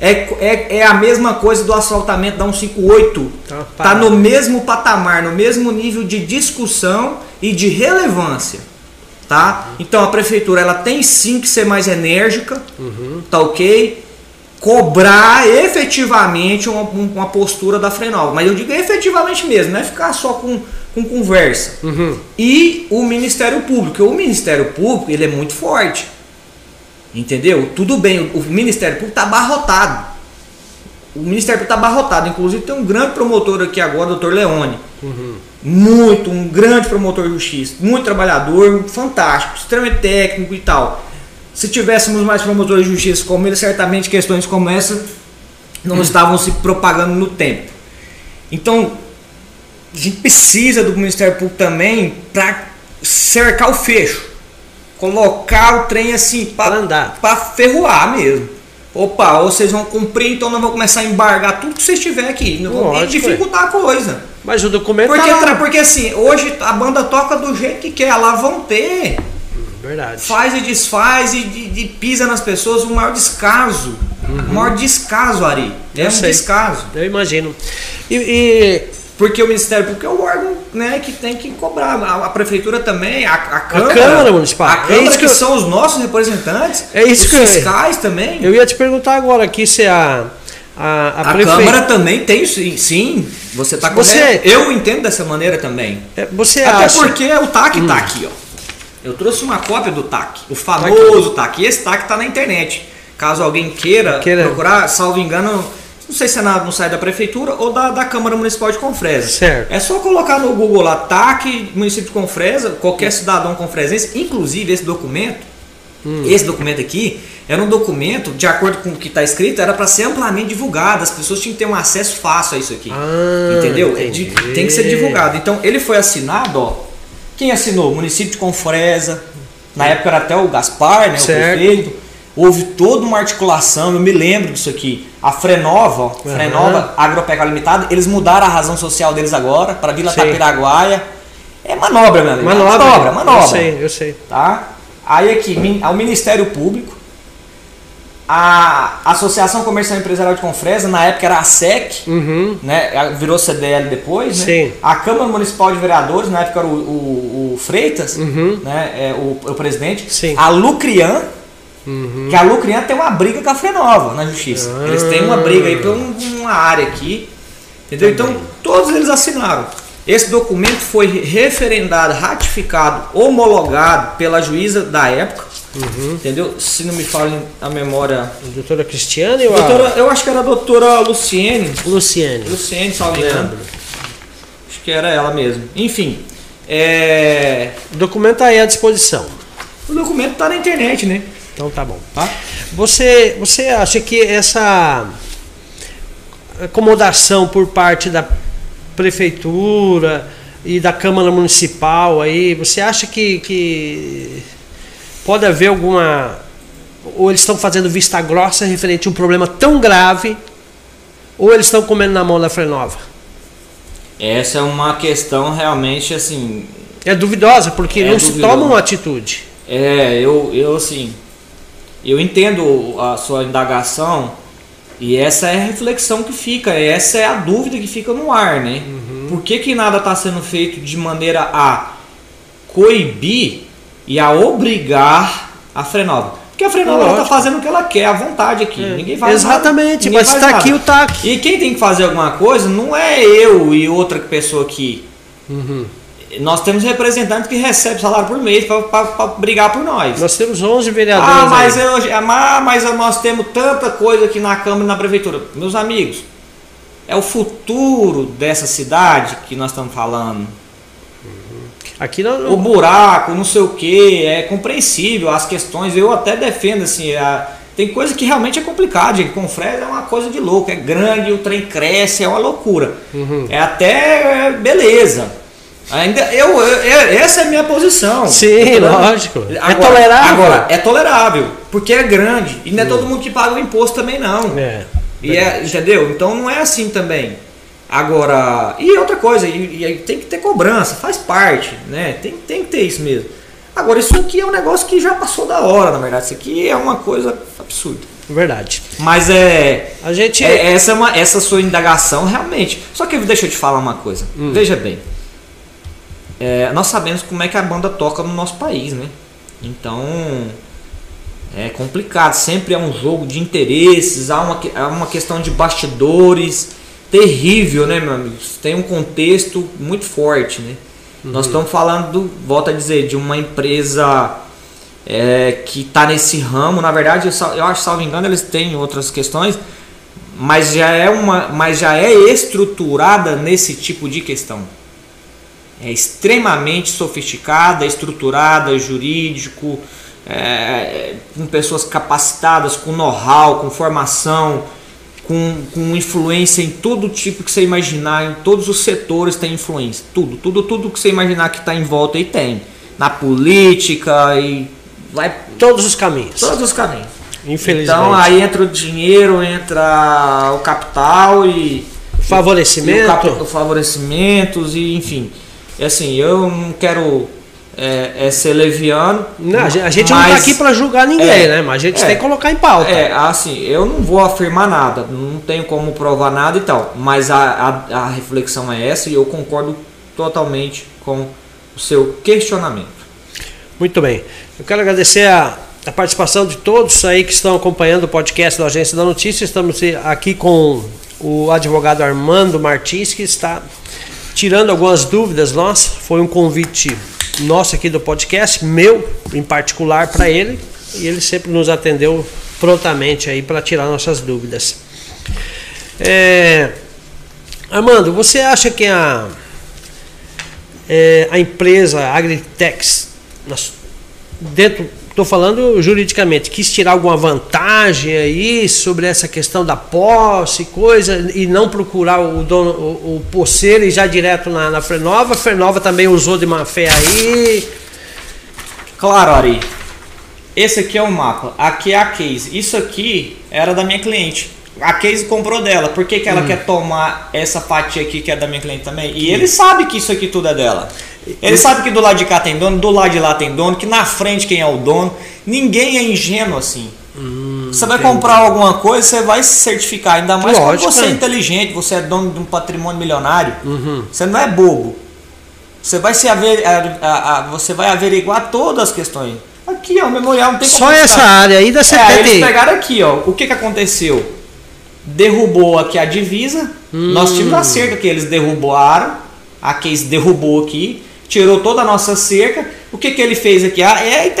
É, é, é a mesma coisa do asfaltamento da 158. Tá Tá no mesmo patamar, no mesmo nível de discussão e de relevância. Tá? Então a prefeitura ela tem sim que ser mais enérgica, tá ok? Cobrar efetivamente uma, uma postura da Frenova. Mas eu digo efetivamente mesmo, não é ficar só com, com conversa. Uhum. E o Ministério Público. O Ministério Público ele é muito forte. Entendeu? Tudo bem, o, o Ministério Público está abarrotado. O Ministério Público está abarrotado. Inclusive tem um grande promotor aqui agora, o Dr. Leone. Muito, um grande promotor de justiça. Muito trabalhador, fantástico, extremamente técnico e tal. Se tivéssemos mais promotores de justiça como ele, certamente questões como essa não estavam se propagando no tempo. Então, a gente precisa do Ministério Público também para cercar o fecho. Colocar o trem assim para andar. para ferroar mesmo. Opa, ou vocês vão cumprir, então nós vamos começar a embargar tudo que vocês tiverem aqui. Não vamos Lógico, dificultar a coisa. Mas o documento Porque, tá porque assim, hoje a banda toca do jeito que quer, lá vão ter. Verdade. Faz e desfaz e, e- e pisa nas pessoas, o maior descaso. O maior descaso, Ari. É Eu um sei. descaso. Eu imagino. E, e Porque o Ministério Público é o órgão né, que tem que cobrar. A, a prefeitura também, a, a Câmara. A Câmara Municipal. A É Câmara isso que, que eu- são os nossos representantes. É isso os que eu- fiscais também. Eu ia te perguntar agora aqui se a, a, a, A prefe- Câmara também tem, sim, sim você está Você- Eu entendo dessa maneira também. É, Você Até acha. Hum. porque o TAC tá aqui, ó. Eu trouxe uma cópia do TAC, o famoso TAC. E esse TAC tá na internet. Caso alguém queira, Queira. procurar, salvo engano, não sei se é na- no site da prefeitura ou da, da Câmara Municipal de Confresa. Certo. É só colocar no Google lá TAC, município de Confresa, qualquer cidadão confresense, inclusive esse documento, Hum. esse documento aqui, era um documento, de acordo com o que está escrito, era para ser amplamente divulgado, as pessoas tinham que ter um acesso fácil a isso aqui. Ah, entendeu? É entendi. tem que ser divulgado. Então ele foi assinado, ó. Quem assinou? O município de Confresa. Na época era até o Gaspar, né? Certo. O prefeito. Houve toda uma articulação, eu me lembro disso aqui. A Frenova, ó, Aham. Frenova Agropecuária Limitada, eles mudaram a razão social deles agora para Vila Sei. Tapiraguaia. É manobra, meu amigo. É Manobra. manobra, manobra. Eu sei, eu sei. Tá? Aí aqui, ao Ministério Público, a Associação Comercial Empresarial de Confresa, na época era a SEC, Uhum. né? Virou CDL depois, né? Sim. A Câmara Municipal de Vereadores, na época era o, o- o Freitas, Uhum. né? É, o, o presidente. Sim. A Lucrian, Uhum. que a Lucrian tem uma briga com a Frenova na justiça. Ah. Eles têm uma briga aí por um- uma área aqui. Entendeu? Então, todos eles assinaram. Esse documento foi referendado, ratificado, homologado pela juíza da época. Uhum. Entendeu? Se não me falha a memória. A doutora Cristiane ou Doutora, eu acho que era a doutora Luciene. a Luciene? Luciene, engano. Lembro. Acho que era ela mesmo. Enfim, é... O documento tá aí à disposição. o documento tá na internet, né? Então tá bom. Tá? Você, você acha que essa acomodação por parte da prefeitura e da Câmara Municipal aí, você acha que, que pode haver alguma. Ou eles estão fazendo vista grossa referente a um problema tão grave, ou eles estão comendo na mão da Frenova? Essa é uma questão realmente assim. É duvidosa, porque É não se toma uma atitude. É, eu, eu assim. Eu entendo a sua indagação e essa é a reflexão que fica, essa é a dúvida que fica no ar, né? Por que, que nada está sendo feito de maneira a coibir e a obrigar a Frenova? Porque a Frenova está fazendo o que ela quer, à vontade aqui. Ninguém faz Exatamente, ninguém mas está aqui o TAC. E quem tem que fazer alguma coisa não é eu e outra pessoa aqui. Uhum. Nós temos representantes que recebem salário por mês para brigar por nós. Nós temos 11 vereadores. Ah, mas, eu, ah, mas nós temos tanta coisa aqui na Câmara e na Prefeitura. Meus amigos, é o futuro dessa cidade que nós estamos falando. Aqui não, O buraco, não sei o que, é compreensível as questões. Eu até defendo assim. a- tem coisa que realmente é complicado, gente. Confresa é uma coisa de louco, é grande, o trem cresce, é uma loucura. Uhum. É até é, beleza. Ainda eu, eu- eu- essa é a minha posição. Sim, lógico. É Agora- tolerável. Agora, é tolerável, porque é grande. E não é todo mundo que paga o imposto também, não. É. E é, entendeu? Então não é assim também. Agora, e outra coisa, e, e aí tem que ter cobrança, faz parte, né? Tem, tem que ter isso mesmo. Agora, isso aqui é um negócio que já passou da hora, na verdade. Isso aqui é uma coisa absurda. Verdade. Mas é. A gente. é- essa, é uma, essa sua indagação realmente. Só que deixa eu te falar uma coisa. Veja bem. É, nós sabemos como é que a banda toca no nosso país, né? Então. É complicado. Sempre é um jogo de interesses. Há uma, há uma questão de bastidores terrível, né, meu amigo? Tem um contexto muito forte, né? Nós estamos falando, do, volto a dizer, de uma empresa é, que está nesse ramo. Na verdade, eu, eu acho, salvo engano, eles têm outras questões, mas já é uma, mas já é estruturada nesse tipo de questão. É extremamente sofisticada, estruturada, jurídico, é, com pessoas capacitadas, com know-how, com formação, com, com influência em todo tipo que você imaginar, em todos os setores tem influência. Tudo, tudo, tudo que você imaginar que está em volta aí tem. Na política e vai Todos os caminhos. todos os caminhos. Infelizmente. Então aí entra o dinheiro, entra o capital e Favorecimento. e o cap- favorecimentos e enfim. E assim, eu não quero é, é ser leviano. Não, a gente- a gente não mas- está aqui para julgar ninguém, É, né? Mas a gente é. tem que colocar em pauta. É, assim, eu não vou afirmar nada, não tenho como provar nada e tal, mas a, a, a reflexão é essa e eu concordo totalmente com o seu questionamento. Muito bem. Eu quero agradecer a, a participação de todos aí que estão acompanhando o podcast da Agência da Notícia. Estamos aqui com o advogado Armando Martins, que está tirando algumas dúvidas nossas. Foi um convite nosso aqui do podcast, meu em particular para ele, e ele sempre nos atendeu prontamente aí para tirar nossas dúvidas. É, Armando, você acha que a, é, a empresa Agritex, dentro Estou falando juridicamente, quis tirar alguma vantagem aí sobre essa questão da posse, coisa, e não procurar o dono, o, o posseiro e já direto na, na Frenova. A Frenova também usou de má fé aí. Claro, Ari. Esse aqui é o mapa, aqui é a case. Isso aqui era da minha cliente. A case comprou dela. Por que, que ela hum. quer tomar essa fatia aqui que é da minha cliente também? E ele sabe que isso aqui tudo é dela. Ele sabe que do lado de cá tem dono, do lado de lá tem dono, que na frente quem é o dono. Ninguém é ingênuo assim. Hum, você vai entendi. comprar alguma coisa, você vai se certificar. Ainda mais Lógico, quando você é inteligente, você é dono de um patrimônio milionário. Uhum. Você não é bobo. Você vai, se aver, a, a, a, você vai averiguar todas as questões. Aqui, ó, o memorial não tem Só essa área aí da CPT. É, eles pegaram aqui, ó. O que, que aconteceu? Derrubou aqui a divisa. Hum. Nós tínhamos a cerca que eles derrubaram. A Case derrubou aqui tirou toda a nossa cerca. O que, que ele fez aqui? Ah, é,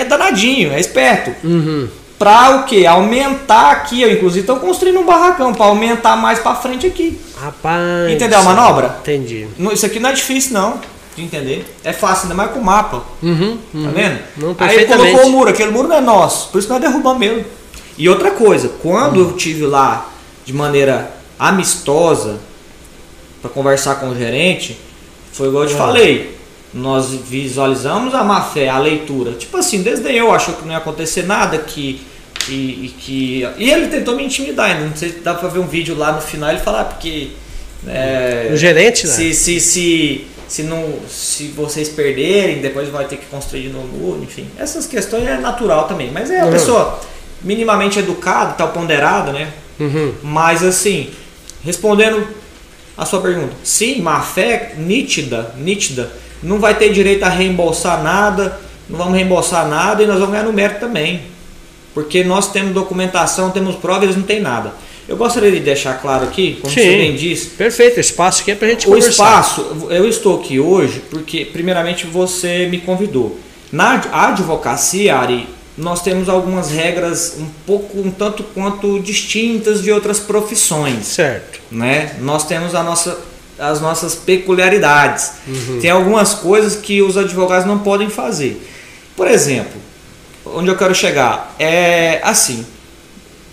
é, danadinho, é esperto. Uhum. Para o que? Aumentar aqui. Eu, inclusive, estou construindo um barracão para aumentar mais para frente aqui. Rapaz. Entendeu a manobra? Entendi. Isso aqui não é difícil, não. De entender. É fácil, ainda mais com o mapa. Uhum, uhum. Tá vendo? Não, Aí colocou o muro. Aquele muro não é nosso. Por isso nós derrubamos mesmo. E outra coisa, quando eu tive lá de maneira amistosa para conversar com o gerente, foi igual eu te falei. Nós visualizamos a má fé, a leitura. Tipo assim, desde eu achou que não ia acontecer nada, que. E, que, e ele tentou me intimidar ainda. Não sei se dá pra ver um vídeo lá no final ele falar, porque. É, o gerente, né? Se, se, se, se, não, se vocês perderem, depois vai ter que construir de novo, enfim. Essas questões é natural também. Mas é a uhum. pessoa minimamente educada, tal ponderada, né? Uhum. Mas assim, respondendo a sua pergunta. Sim, má fé nítida, nítida. Não vai ter direito a reembolsar nada, não vamos reembolsar nada e nós vamos ganhar no mérito também. Porque nós temos documentação, temos provas, eles não têm nada. Eu gostaria de deixar claro aqui, como Sim, você bem disse. Perfeito, o espaço aqui é para a gente o conversar. O espaço, eu estou aqui hoje porque, primeiramente, você me convidou. Na advocacia, Ari, nós temos algumas regras um pouco, um tanto quanto distintas de outras profissões. Certo. Né? Nós temos a nossa, as nossas peculiaridades. Uhum. Tem algumas coisas que os advogados não podem fazer. Por exemplo, onde eu quero chegar é assim.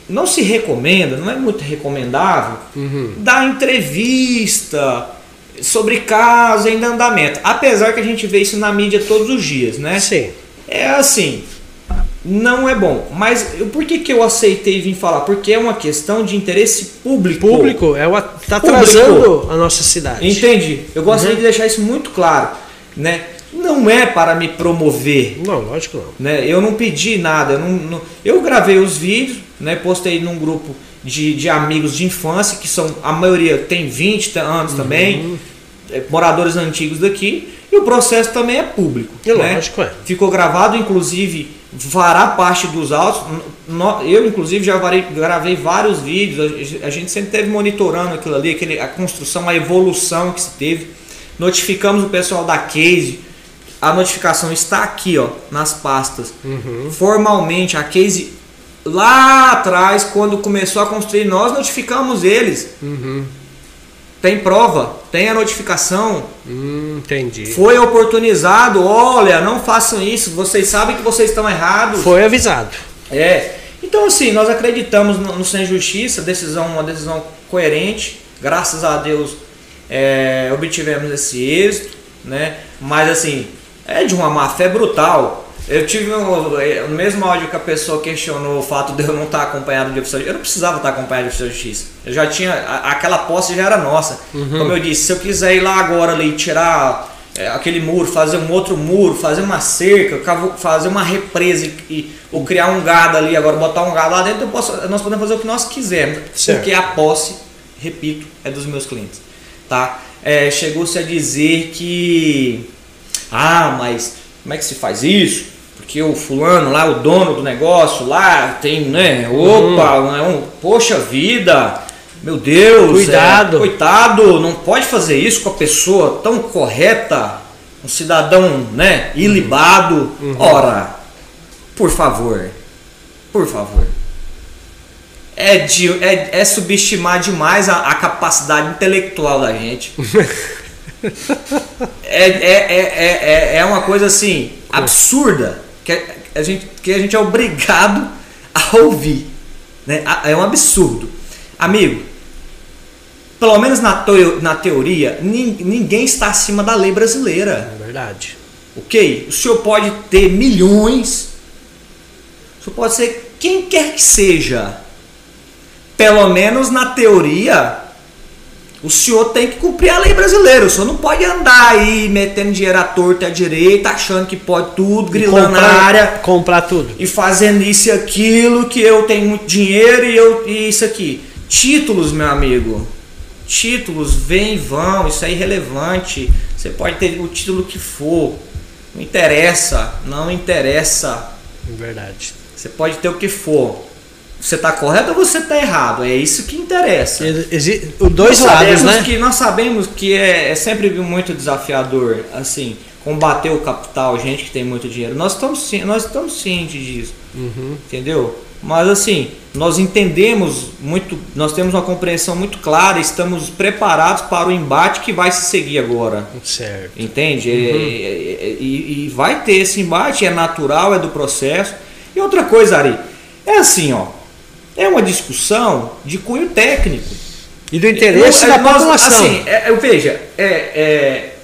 Não se recomenda, não é muito recomendável, uhum. dar entrevista sobre caso em andamento. Apesar que a gente vê isso na mídia todos os dias, né? Sim. É assim, não é bom. Mas por que, que eu aceitei vir falar? Porque é uma questão de interesse público. Público, é está atrasando a nossa cidade. Entendi. Eu gostaria uhum. de deixar isso muito claro. Né? Não é para me promover. Não, lógico não. Né? Eu não pedi nada. Eu, não, não, eu gravei os vídeos, né? postei num grupo de, de amigos de infância, que são a maioria tem 20 anos uhum. também, é, moradores antigos daqui. E o processo também é público. É né? lógico, é. Ficou gravado, inclusive fará parte dos autos. Eu, inclusive, já gravei vários vídeos. A gente sempre teve monitorando aquilo ali, aquele, a construção, a evolução que se teve. Notificamos o pessoal da Case. A notificação está aqui, ó, nas pastas. Uhum. Formalmente, a Case lá atrás, quando começou a construir, nós notificamos eles. Uhum. Tem prova, tem a notificação. Hum, entendi. Foi oportunizado, olha, não façam isso, vocês sabem que vocês estão errados. Foi avisado. É. Então assim, nós acreditamos no, no sem justiça, decisão, uma decisão coerente. Graças a Deus é, obtivemos esse êxito, né? Mas assim, é de uma má fé brutal. Eu tive um, é, o mesmo áudio que a pessoa questionou o fato de eu não estar acompanhado de oficial Eu não precisava estar acompanhado de oficial de justiça. Eu já tinha. A, aquela posse já era nossa. Uhum. Como eu disse, se eu quiser ir lá agora ali tirar é, aquele muro, fazer um outro muro, fazer uma cerca, fazer uma represa e, e, ou criar um gado ali, agora botar um gado lá dentro, posso, nós podemos fazer o que nós quisermos. Certo. Porque a posse, repito, é dos meus clientes. Tá? é, chegou-se a dizer que. Ah, mas como é que se faz isso? Porque o fulano lá, o dono do negócio lá, tem, né? Opa, Uhum. né, um, poxa vida, meu Deus, Cuidado. é, coitado, não pode fazer isso com a pessoa tão correta, um cidadão, né, ilibado. Uhum. Ora, por favor, por favor. É, de, é, é subestimar demais a, a capacidade intelectual da gente. é, é, é, é, é uma coisa assim, absurda, que a, gente, que a gente é obrigado a ouvir. Né? É um absurdo. Amigo, pelo menos na, teo- na teoria, nin- ninguém está acima da lei brasileira. É verdade. Ok? O senhor pode ter milhões. O senhor pode ser quem quer que seja. Pelo menos na teoria, o senhor tem que cumprir a lei brasileira. O senhor não pode andar aí metendo dinheiro à torta e à direita, achando que pode tudo, grilando comprar, na área Comprar tudo. e fazendo isso e aquilo, que eu tenho muito dinheiro e, eu, e isso aqui. Títulos, meu amigo. Títulos vêm e vão, isso é irrelevante. Você pode ter o título que for. Não interessa, não interessa. É verdade. Você pode ter o que for. Você está correto ou você está errado? É isso que interessa. Exi os dois nós lados, né? Que, nós sabemos que é, é sempre muito desafiador, assim, combater o capital, gente que tem muito dinheiro. Nós estamos, nós estamos cientes disso, Uhum. entendeu? Mas assim, nós entendemos muito, nós temos uma compreensão muito clara, estamos preparados para o embate que vai se seguir agora. Certo. Entende? É- é- é- e, e vai ter esse embate, é natural, é do processo. E outra coisa, Ari, é assim, ó. É uma discussão de cunho técnico. E do interesse Eu- da nós, população. Assim, é, eu veja, é, é-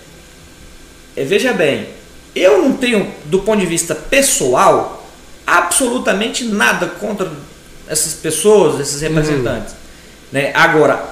é, veja bem, eu não tenho, do ponto de vista pessoal, absolutamente nada contra essas pessoas, esses representantes. Né? Agora,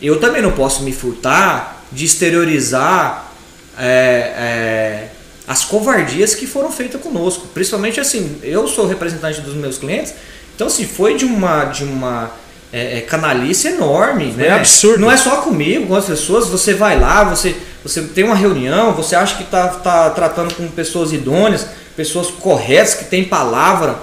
eu também não posso me furtar de exteriorizar é, é, as covardias que foram feitas conosco. Principalmente assim, eu sou representante dos meus clientes, então assim, foi de uma, de uma é, é, canalice enorme. Foi né? absurdo. Não é só comigo, com as pessoas, você vai lá, você, você tem uma reunião, você acha que está tá tratando com pessoas idôneas, pessoas corretas, que têm palavra,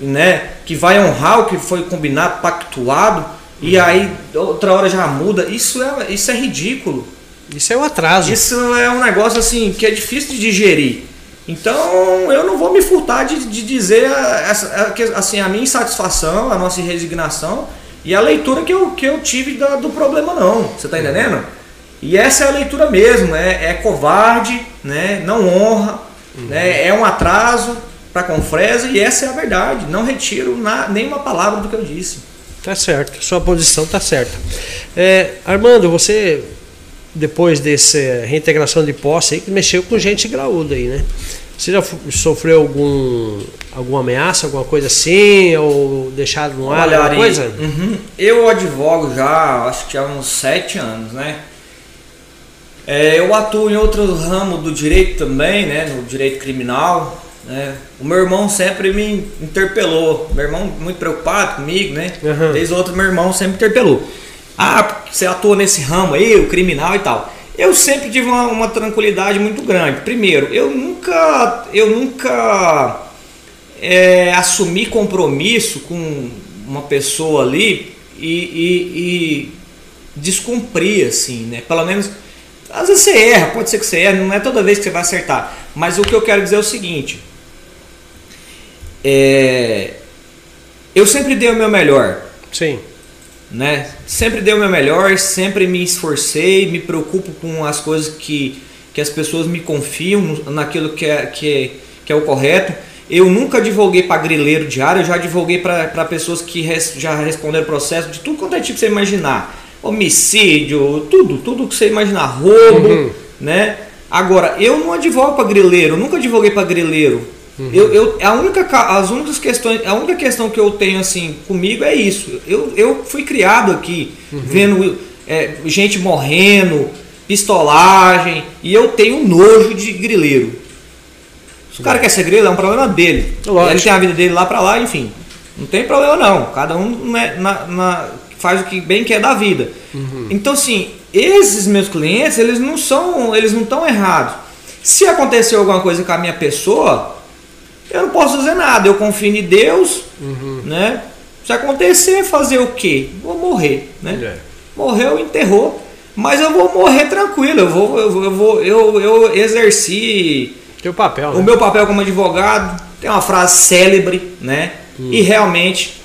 né? que vai honrar o que foi combinado, pactuado, e aí outra hora já muda. Isso é, isso é ridículo. Isso é um atraso. Isso é um negócio assim que é difícil de digerir. Então eu não vou me furtar de, de dizer a- a- assim, a minha insatisfação, a nossa resignação e a leitura que eu, que eu tive da- do problema não. Você está entendendo? E essa é a leitura mesmo, é, é covarde, né? não honra, né? é um atraso para a Confresa e essa é a verdade. Não retiro na, nenhuma palavra do que eu disse. Tá certo. Sua posição tá certa. É, Armando, você, depois dessa reintegração de posse aí, mexeu com gente graúda aí, né? Você já sofreu algum, alguma ameaça, alguma coisa assim? Ou deixado no ar, alguma Ari, coisa? uhum. eu advogo já, acho que há uns sete anos, né? É, eu atuo em outro ramo do direito também, né? No direito criminal. Né? O meu irmão sempre me interpelou. Meu irmão muito preocupado comigo, né? Uhum. Desde o outro meu irmão sempre interpelou. Ah, você atua nesse ramo aí, o criminal e tal. Eu sempre tive uma, uma tranquilidade muito grande. Primeiro, eu nunca, eu nunca é, assumir compromisso com uma pessoa ali e, e- e assim, né? Pelo menos, às vezes você erra, pode ser que você erre, não é toda vez que você vai acertar. Mas o que eu quero dizer é o seguinte: é, eu sempre dei o meu melhor, Sim. Né? Sempre dei o meu melhor, sempre me esforcei, me preocupo com as coisas que, que as pessoas me confiam naquilo que é, que é, que é o correto. Eu nunca divulguei para grileiro diário, eu já divulguei para pessoas que res- já responderam processo de tudo quanto é tipo que você imaginar. Homicídio, tudo, tudo que você imaginar, roubo, Uhum. né? Agora, eu não advogo para grileiro, nunca divulguei para grileiro. Eu, eu, a única, ca- as únicas questões, a única questão que eu tenho assim comigo é isso. Eu, eu fui criado aqui, vendo é, gente morrendo, pistolagem, e eu tenho nojo de grileiro. Se o cara quer ser grilo, é um problema dele. Lógico. Ele tem a vida dele lá pra lá, enfim. Não tem problema não. Cada um né, na- na- faz o que bem quer da vida. Então, assim, esses meus clientes, eles não são, eles não estão errados. Se aconteceu alguma coisa com a minha pessoa, eu não posso fazer nada. Eu confio em Deus, uhum. né? Se acontecer, fazer o quê? Vou morrer, né? É. Morreu, enterrou. Mas eu vou morrer tranquilo. Eu vou, eu, vou, eu, vou, eu, eu exerci Teu papel, né? o meu papel como advogado. Tem uma frase célebre, né? Hum. E realmente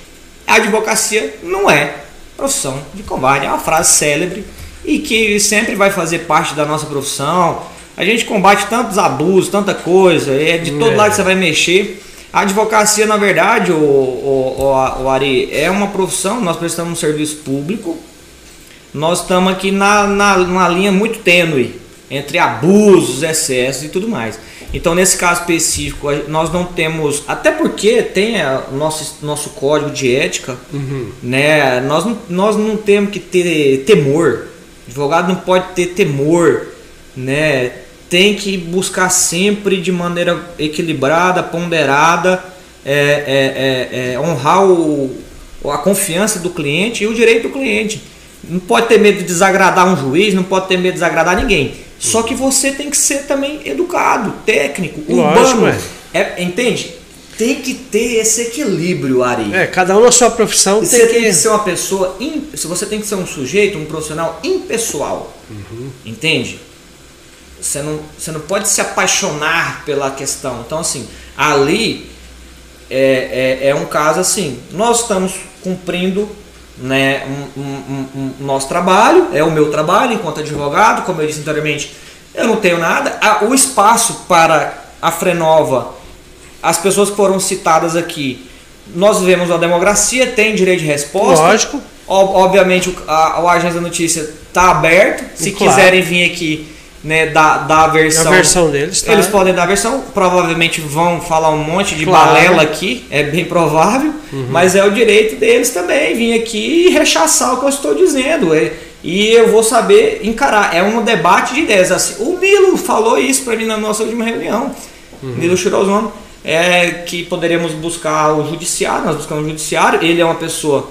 a advocacia não é profissão de combate. É uma frase célebre e que sempre vai fazer parte da nossa profissão. A gente combate tantos abusos, tanta coisa, é de todo é. lado que você vai mexer. A advocacia, na verdade, o, o, o, o Ari, é uma profissão, nós prestamos um serviço público, nós estamos aqui na, na, numa linha muito tênue entre abusos, excessos e tudo mais. Então, nesse caso específico, nós não temos, até porque tem o nosso, nosso código de ética, uhum. né? Nós não, nós não temos que ter temor. O advogado não pode ter temor, né? Tem que buscar sempre de maneira equilibrada, ponderada, é, é, é, é, honrar o, a confiança do cliente e o direito do cliente. Não pode ter medo de desagradar um juiz, não pode ter medo de desagradar ninguém. Só que você tem que ser também educado, técnico, Lógico, urbano. É, entende? Tem que ter esse equilíbrio, Ari. É, cada um na sua profissão você tem que... tem que ser uma pessoa. Se você tem que ser um sujeito, um profissional impessoal. Uhum. Entende? Você não, você não pode se apaixonar pela questão. Então, assim, ali é, é, é um caso assim. Nós estamos cumprindo né, um, um, um, um, nosso trabalho, é o meu trabalho enquanto advogado, como eu disse anteriormente, eu não tenho nada. O espaço para a Frenova, as pessoas que foram citadas aqui, nós vivemos uma democracia, tem direito de resposta. Lógico. Obviamente, a, Agência da Notícia está aberto. Se claro. quiserem vir aqui né, da, da versão. A versão deles, tá? Eles podem dar a versão, provavelmente vão falar um monte de claro. balela aqui, é bem provável, uhum. mas é o direito deles também vir aqui e rechaçar o que eu estou dizendo. É, e eu vou saber encarar. É um debate de ideias. Assim, o Nilo falou isso para mim na nossa última reunião, uhum. Nilo Shirozono, é que poderíamos buscar o judiciário, nós buscamos o judiciário, ele é uma pessoa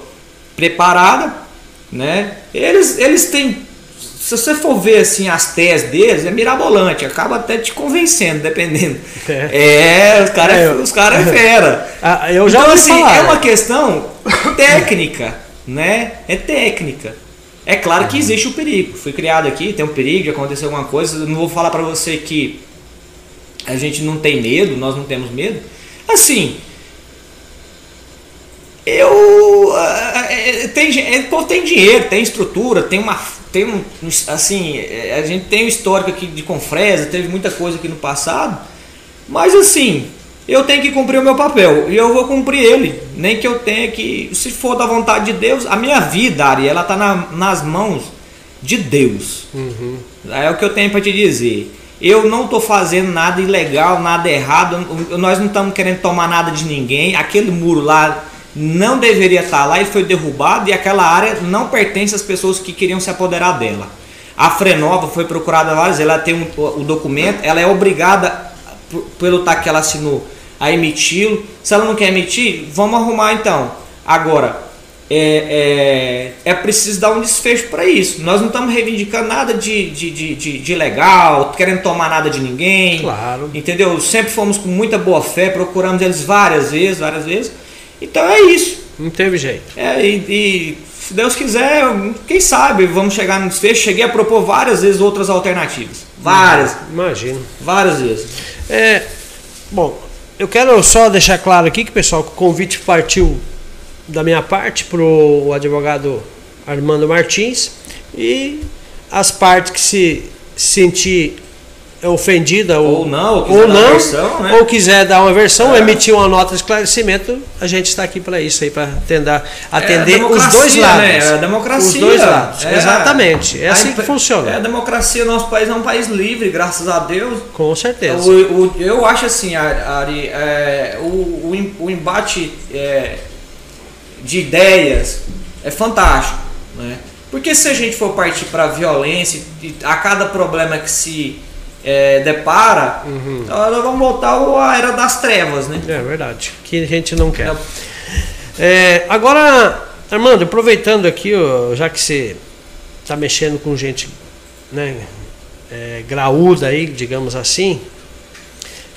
preparada, né? Eles, eles têm se você for ver assim as teses deles, é mirabolante, acaba até te convencendo, dependendo. É, é os caras é, os cara é fera. Ah, eu já então, assim, falar. é uma questão técnica, né? É técnica. É claro que existe o perigo. Fui criado aqui, tem um perigo de acontecer alguma coisa. Eu não vou falar para você que a gente não tem medo, nós não temos medo. Assim, eu. É, tem, é, tem dinheiro, tem estrutura, tem uma tem um, assim, é, a gente tem um histórico aqui de Confresa, teve muita coisa aqui no passado, mas assim, eu tenho que cumprir o meu papel e eu vou cumprir ele, nem que eu tenha que, se for da vontade de Deus, a minha vida, Ari, ela está na, nas mãos de Deus. Uhum. É o que eu tenho para te dizer. Eu não estou fazendo nada ilegal, nada errado. Nós não estamos querendo tomar nada de ninguém. Aquele muro lá não deveria estar lá, ele foi derrubado e aquela área não pertence às pessoas que queriam se apoderar dela. A Frenova foi procurada várias vezes, ela tem um, o documento, ela é obrigada, pelo TAC que ela assinou, a emiti-lo. Se ela não quer emitir, vamos arrumar então. Agora, é, é, é preciso dar um desfecho para isso. Nós não estamos reivindicando nada de, de, de, de, de legal, querendo tomar nada de ninguém. Claro. Entendeu? Sempre fomos com muita boa fé, procuramos eles várias vezes, várias vezes então é isso. Não teve jeito. É, e, e, se Deus quiser, quem sabe vamos chegar no desfecho. Cheguei a propor várias vezes outras alternativas. Várias. Imagino. Várias vezes. É, bom, eu quero só deixar claro aqui que, pessoal, que o convite partiu da minha parte para o advogado Armando Martins e as partes que se sentir ofendida ou, ou não, ou, ou não, versão, né? ou quiser dar uma versão, é. emitir uma nota de esclarecimento, a gente está aqui para isso aí, para atender, atender é os dois lados. Né? É a democracia. Os dois lados. É, Exatamente. É assim que funciona. É a democracia, nosso país é um país livre, graças a Deus. Com certeza. O, o, eu acho assim, Ari, é, o, o, embate é, de ideias é fantástico. Né? Porque se a gente for partir para violência, a cada problema que se é, depara, uhum. então nós vamos voltar à era das trevas, né? É verdade, que a gente não quer. É, agora, Armando, aproveitando aqui, já que você está mexendo com gente né, é, graúda aí, digamos assim.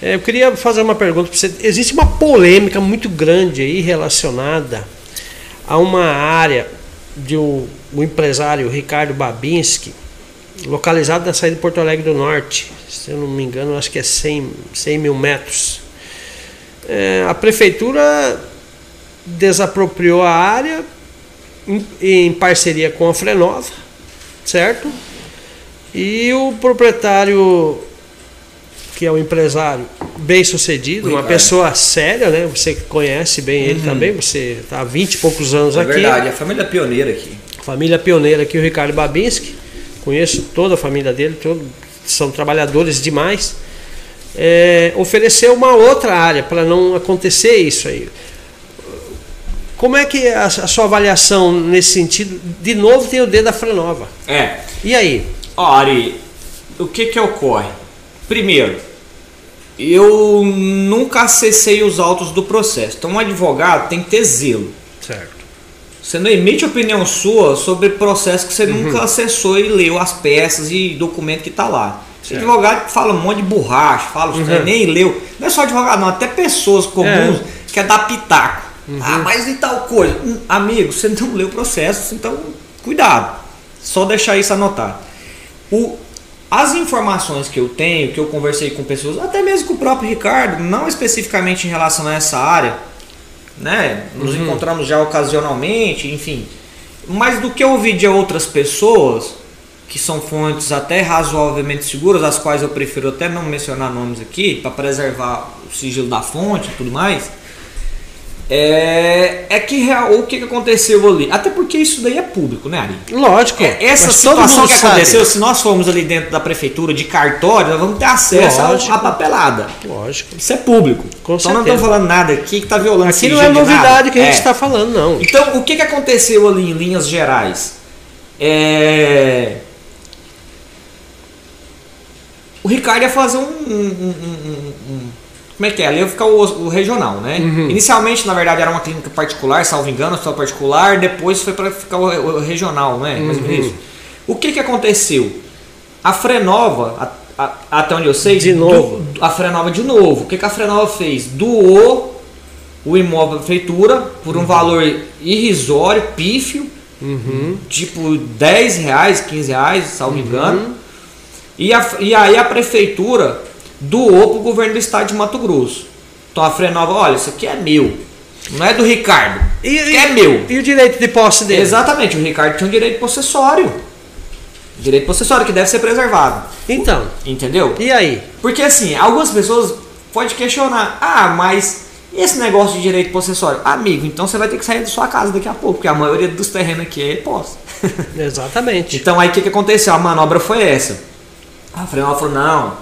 É, eu queria fazer uma pergunta para você. Existe uma polêmica muito grande aí relacionada a uma área de um, um empresário Ricardo Babinski, localizado na saída de Porto Alegre do Norte. Se eu não me engano, acho que é 100, 100 mil metros. É, a prefeitura desapropriou a área em, em parceria com a Frenova, certo? E o proprietário, que é um empresário bem sucedido, uma pessoa séria, né? Você conhece bem ele Uhum. também, você está há 20 e poucos anos É aqui. verdade, a família pioneira aqui. Família pioneira aqui, o Ricardo Babinski. Conheço toda a família dele, todo- são trabalhadores demais. É, ofereceu uma outra área para não acontecer isso aí. Como é que é a, a sua avaliação nesse sentido? De novo tem o dedo da Franova. É. E aí? Ó, Ari, o que que ocorre? Primeiro, eu nunca acessei os autos do processo. Então, um advogado tem que ter zelo. Você não emite opinião sua sobre processo que você Uhum. nunca acessou e leu as peças e documento que tá lá. Certo. advogado fala um monte de borracha, fala Uhum. trem, nem leu. Não é só advogado, não, até pessoas comuns que é dar pitaco. Uhum. Ah, mas e tal coisa? Hum, amigo, você não leu o processo, então cuidado. Só deixar isso anotado. O, as informações que eu tenho, que eu conversei com pessoas, até mesmo com o próprio Ricardo, não especificamente em relação a essa área, né? Nos Uhum. encontramos já ocasionalmente, enfim. Mas do que eu ouvi de outras pessoas, que são fontes até razoavelmente seguras, as quais eu prefiro até não mencionar nomes aqui, para preservar o sigilo da fonte e tudo mais, é, é que real, o que aconteceu ali. Até porque isso daí é público, né, Ari? Lógico. É, essa situação que sabe. aconteceu, se nós formos ali dentro da prefeitura de cartório, nós vamos ter acesso à papelada. Lógico. Isso é público. Com então não certeza. estamos falando nada aqui que está violando Aqui não é novidade que a gente É. está falando, não. Então, o que, que aconteceu ali em linhas gerais? É... O Ricardo ia fazer um- um- um- um- como é que é? Ali ia ficar o, o regional, né? Uhum. Inicialmente, na verdade, era uma clínica particular, salvo engano, só particular, depois foi para ficar o, o regional, né? Mais ou menos Uhum. O que, que aconteceu? A Frenova, a- a- até onde eu sei, De novo. do- a Frenova de novo. O que, que a Frenova fez? Doou o imóvel à prefeitura por um valor irrisório, pífio, tipo 10 reais, 15 reais, salvo engano. E, a- e aí a prefeitura doou para o governo do estado de Mato Grosso. Então a Frenova, olha, isso aqui é meu. Não é do Ricardo. E, e- é meu. E o direito de posse dele? Exatamente, o Ricardo tinha um direito possessório. Direito possessório que deve ser preservado. Então, Entendeu? e aí? Porque assim, algumas pessoas podem questionar, ah, mas esse negócio de direito possessório? Amigo, então você vai ter que sair da sua casa daqui a pouco, porque a maioria dos terrenos aqui é posse. Exatamente. então aí o que, que aconteceu? A manobra foi essa. A Frenova falou, não,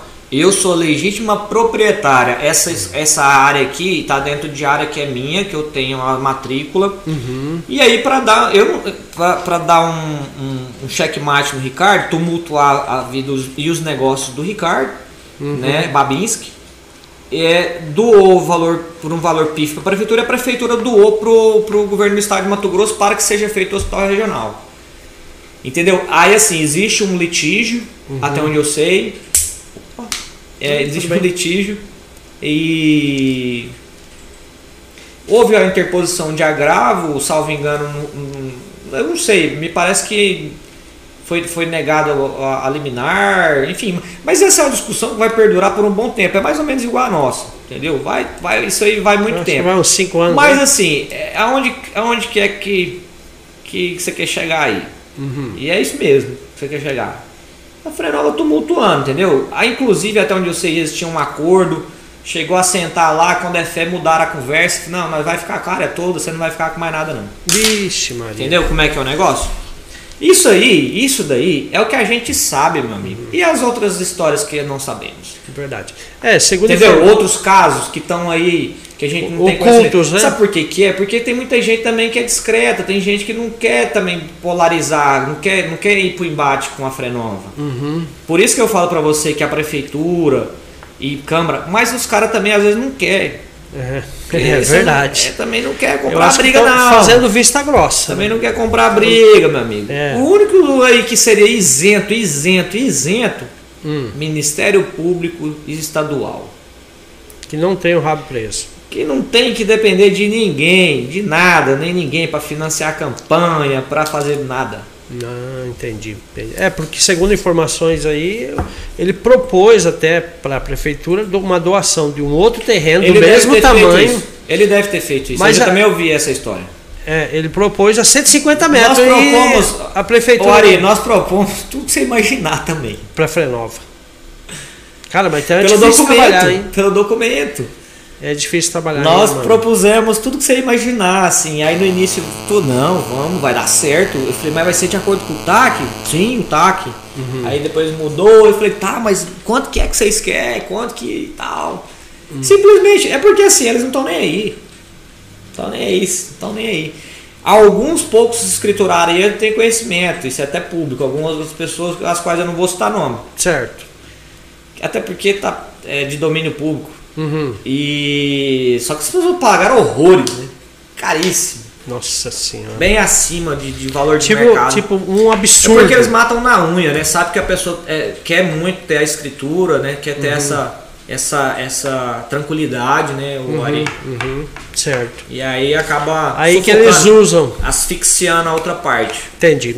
eu sou legítima proprietária. Essa, essa área aqui está dentro de área que é minha, que eu tenho a matrícula. E aí para dar, eu para dar um, um, um checkmate no Ricardo, tumultuar a vida e os negócios do Ricardo, né, Babinski, é, doou o valor por um valor pífio para a prefeitura e a prefeitura doou pro, pro governo do estado de Mato Grosso para que seja feito o hospital regional. Entendeu? Aí assim, existe um litígio, até onde eu sei. É, existe um litígio e houve a interposição de agravo, salvo engano, no- no- eu não sei, me parece que foi, foi negado a, a liminar, enfim. Mas essa é uma discussão que vai perdurar por um bom tempo, é mais ou menos igual a nossa, entendeu? Vai, vai, isso aí vai muito Acho que tempo. vai uns 5 anos. Mas né? assim, é, aonde, aonde que é que, que você quer chegar aí? Uhum. E é isso mesmo que você quer chegar. A Frenova tumultuando, entendeu? Aí, inclusive, até onde eu sei, eles tinham um acordo. Chegou a sentar lá, quando é fé, mudaram a conversa. Não, mas vai ficar com a área toda, você não vai ficar com mais nada, não. Vixe, Maria. Entendeu como é que é o negócio? Isso aí, isso daí é o que a gente sabe, meu amigo. E as outras histórias que não sabemos? Verdade. É, segundo Entendeu? informa- Outros casos que estão aí, que a gente não tem Ocultos, conhecimento. né? Sabe por que que é? Porque tem muita gente também que é discreta, tem gente que não quer também polarizar, não quer, não quer ir pro embate com a Frenova. Uhum. Por isso que eu falo pra você que a prefeitura e Câmara, mas os caras também às vezes não querem. É, é verdade. não- é, também não quer comprar que briga, estão não. fazendo vista grossa. Também não quer comprar briga, meu amigo. É. O único aí que seria isento, isento, isento, Hum, Ministério Público Estadual. que não tem o rabo preso. Que não tem que depender de ninguém, de nada, nem ninguém para financiar a campanha, para fazer nada. Ah, entendi. entendi. É, porque segundo informações aí, ele propôs até para a prefeitura do- uma doação de um outro terreno do deve mesmo tamanho. Ele deve ter feito isso. Mas eu a- também ouvi essa história. É, ele propôs a 150 metros Nós propomos- a prefeitura Ari, nós propomos tudo que você imaginar também. para Frenova. Cara, mas então é pelo documento. trabalhar, hein? Pelo documento. É difícil trabalhar. Nós hein, mano? propusemos tudo que você imaginar, assim. Aí no início, tu não, vamos, vai dar certo. Eu falei, mas vai ser de acordo com o TAC? Sim, o TAC. Uhum. Aí depois mudou, eu falei, tá, mas quanto que é que vocês querem? Quanto que tal? Uhum. Simplesmente, é porque assim, eles não estão nem aí. Estão nem aí, estão nem aí. Alguns poucos escriturariam têm conhecimento, isso é até público. Algumas outras pessoas, as quais eu não vou citar nome. Certo. Até porque tá é, de domínio público. Uhum. E só que as pessoas pagaram horrores, né? Caríssimo. Nossa senhora. Bem acima de, de valor de Tipo, mercado. tipo um é absurdo. porque eles matam na unha, né? Sabe que a pessoa é, quer muito ter a escritura, né? Quer Uhum. ter essa, essa, essa tranquilidade, né? O Ari. Uhum, certo. E aí acaba Aí que eles usam. asfixiando a outra parte. Entendi.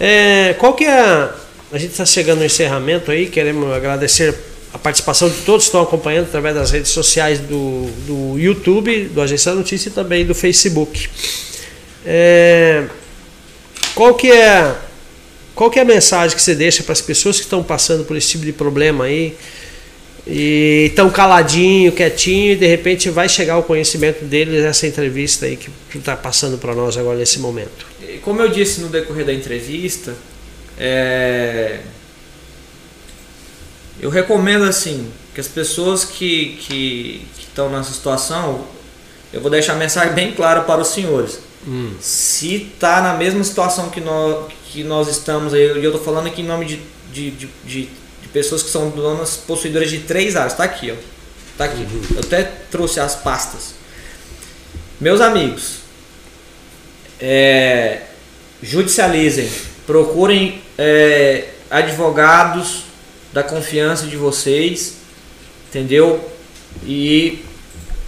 É, qual que é. A, a gente está chegando no encerramento aí, queremos agradecer a participação de todos que estão acompanhando através das redes sociais do, do YouTube, do Agência da Notícia e também do Facebook. É, qual que é. Qual que é a mensagem que você deixa para as pessoas que estão passando por esse tipo de problema aí? E estão caladinho, quietinho, e de repente vai chegar o conhecimento deles essa entrevista aí que está passando para nós agora nesse momento. Como eu disse no decorrer da entrevista, é, eu recomendo assim que as pessoas que, que, estão nessa situação, eu vou deixar a mensagem bem clara para os senhores. Hum. Se está na mesma situação que nós, que nós estamos aí, e eu estou falando aqui em nome de, de, de, de, de pessoas que são donas possuidoras de três áreas, está aqui, ó. Tá aqui. Eu até trouxe as pastas. Meus amigos, é, judicializem, procurem é, advogados da confiança de vocês, entendeu? E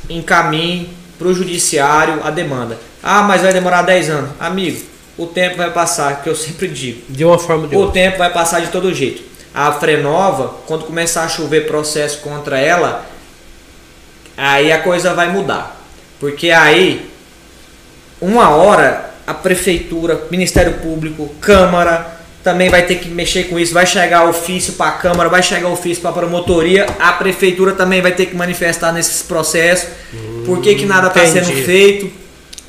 encaminhem para o judiciário a demanda. Ah, mas vai demorar 10 anos. Amigo, o tempo vai passar, que eu sempre digo. De uma forma ou de O outra. tempo vai passar de todo jeito. A Frenova, quando começar a chover processo contra ela, aí a coisa vai mudar. Porque aí, uma hora, a prefeitura, Ministério Público, Câmara, também vai ter que mexer com isso. Vai chegar ofício para a Câmara, vai chegar ofício para a promotoria, a prefeitura também vai ter que manifestar nesses processos. por que, que nada está sendo feito?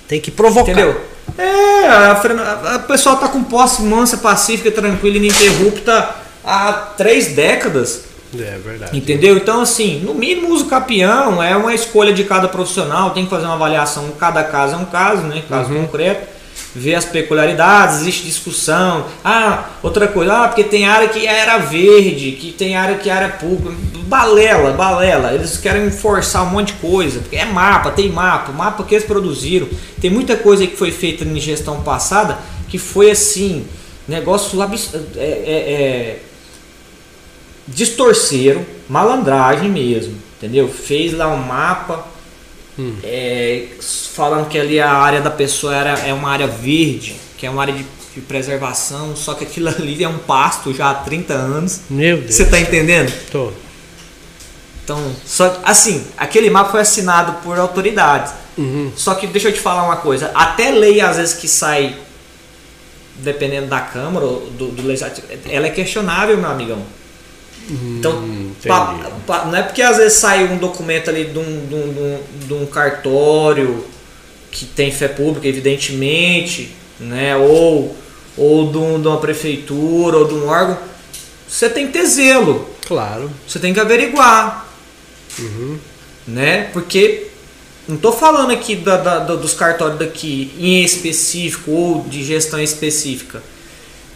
Tem que provocar. Entendeu? É, a, a, a pessoa tá com posse mansa, pacífica, tranquila, ininterrupta há três décadas. É verdade. Entendeu? Então, assim, no mínimo uso capião é uma escolha de cada profissional, tem que fazer uma avaliação, cada caso é um caso, né? Caso concreto, ver as peculiaridades, existe discussão. Ah, outra coisa, ah, porque tem área que era verde, que tem área que era pública. Balela, balela. Eles querem forçar um monte de coisa. Porque é mapa, tem mapa, mapa que eles produziram. Tem muita coisa que foi feita em gestão passada que foi assim, negócio é- é- é, distorceram, malandragem mesmo, entendeu? Fez lá um mapa, é, falando que ali a área da pessoa era, é uma área verde, que é uma área de, de preservação, só que aquilo ali é um pasto já há 30 anos. Meu Deus. Você tá entendendo? Tô. Então, só assim, aquele mapa foi assinado por autoridades. Uhum. Só que deixa eu te falar uma coisa, até lei às vezes que sai dependendo da Câmara ou do, do Legislativo, ela é questionável, meu amigão. Então, pa- entendi. pa- não é porque às vezes sai um documento ali de um, de um- de um- cartório que tem fé pública, evidentemente, né? ou, ou de, um- de uma prefeitura, ou de um órgão, você tem que ter zelo, Claro. você tem que averiguar. Né? Porque não estou falando aqui da- da- dos cartórios daqui em específico ou de gestão específica.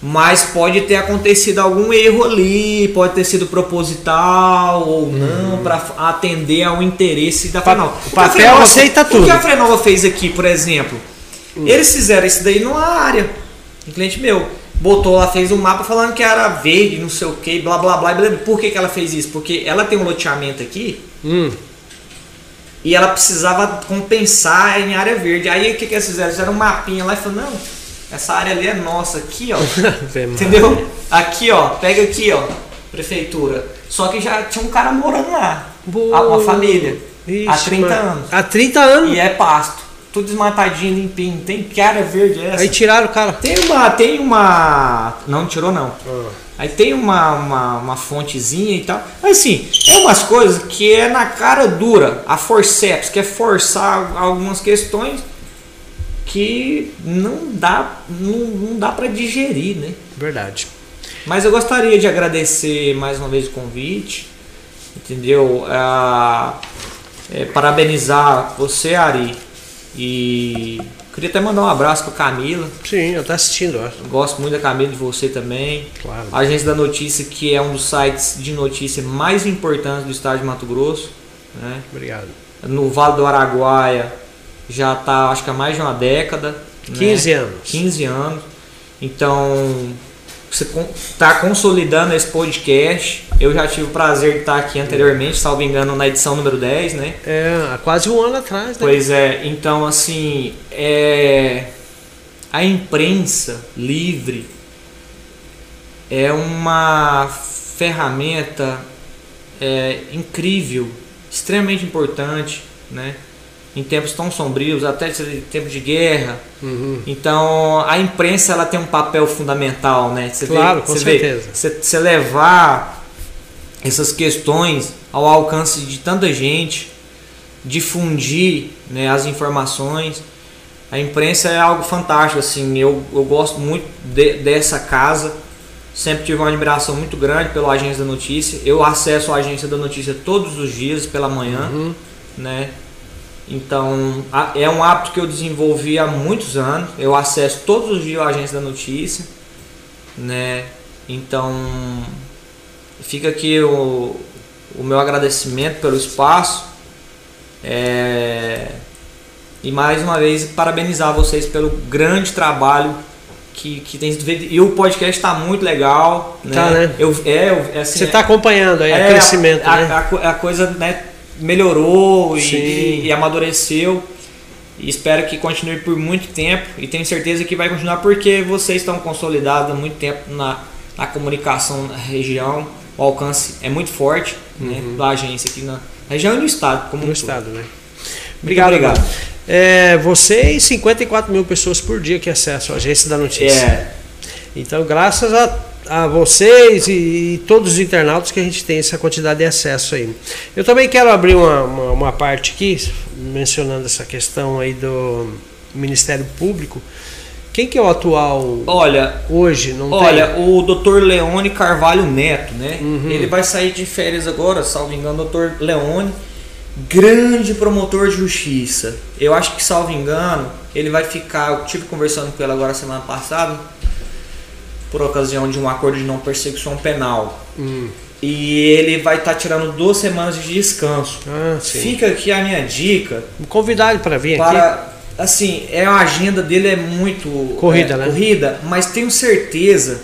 Mas pode ter acontecido algum erro ali, pode ter sido proposital ou não, para atender ao interesse da Frenova. O papel aceita tudo. O que a Frenova fez aqui, por exemplo? Eles fizeram isso daí numa área. Um cliente meu botou lá, fez um mapa falando que era verde, não sei o que, blá blá blá. blá. Por que, que ela fez isso? Porque ela tem um loteamento aqui Hum. e ela precisava compensar em área verde. Aí o que, que eles fizeram? Fizeram um mapinha lá e falaram, não, essa área ali é nossa, aqui ó. Entendeu? Aqui ó, pega aqui ó, prefeitura. Só que já tinha um cara morando lá. Boa. Uma família. Ixi, há 30 mano. anos. Há 30 anos. E é pasto. Tudo desmatadinho, limpinho. Tem que área verde é essa. Aí tiraram o cara. Tem uma. Tem uma. Não tirou não. Ah. Aí tem uma, uma, uma fontezinha e tal. Mas assim, é umas coisas que é na cara dura. A forceps, que é forçar algumas questões que não dá, não, não dá para digerir, né? Verdade. Mas eu gostaria de agradecer mais uma vez o convite, entendeu? Ah, é, parabenizar você, Ari, e queria até mandar um abraço para Camila. Sim, eu tô assistindo, eu acho. Gosto muito da Camila de você também. Claro. A Agência da Notícia, que é um dos sites de notícia mais importantes do estado de Mato Grosso, né? Obrigado. No Vale do Araguaia já está, acho que há mais de uma década. né? 15 anos. 15 anos. Então, você está consolidando esse podcast. Eu já tive o prazer de estar aqui anteriormente, salvo engano, na edição número 10, né? É, há quase um ano atrás, né? Pois é, então assim, é, a imprensa livre é uma ferramenta é, incrível, extremamente importante, né? Em tempos tão sombrios, até em tempos de guerra. Uhum. Então a imprensa ela tem um papel fundamental, né? Você Claro, com você certeza. você, você levar essas questões ao alcance de tanta gente, difundir né, as informações. A imprensa é algo fantástico, assim, eu, eu gosto muito de- dessa casa, sempre tive uma admiração muito grande pela Agência da Notícia. Eu acesso a Agência da Notícia todos os dias pela manhã, Uhum. né? Então, a- é um hábito que eu desenvolvi há muitos anos. Eu acesso todos os dias a Agência da Notícia, né? Então, fica aqui o, o meu agradecimento pelo espaço. É, e mais uma vez parabenizar vocês pelo grande trabalho que, que tem sido feito. E o podcast está muito legal. Né? Tá, né? Eu, é, eu- assim, Você está acompanhando aí é, o crescimento, a, né? a co- a coisa né, melhorou e, e amadureceu. E espero que continue por muito tempo. E tenho certeza que vai continuar porque vocês estão consolidados há muito tempo na, na comunicação na região. O alcance é muito forte né, da agência aqui na região e no estado. Como Uhum. no um todo. estado, né? Obrigado, obrigado. É, você e 54 mil pessoas por dia que acessam a agência da notícia. É, Então, graças a, a vocês e, e todos os internautas que a gente tem essa quantidade de acesso aí. Eu também quero abrir uma, uma, uma parte aqui, mencionando essa questão aí do Ministério Público. Quem que é o atual olha, hoje? Não Olha, o Dr. Leone Carvalho Neto, né? Uhum. Ele vai sair de férias agora, salvo engano, Dr. Leone, grande promotor de justiça. Eu acho que, salvo engano, ele vai ficar. Eu tive conversando com ele agora semana passada, por ocasião de um acordo de não persecução penal. Hum. E ele vai estar tirando duas semanas de descanso. Ah. Fica aqui a minha dica Convidado para vir aqui. para assim é a agenda dele é muito Corrida, é, né? corrida mas tenho certeza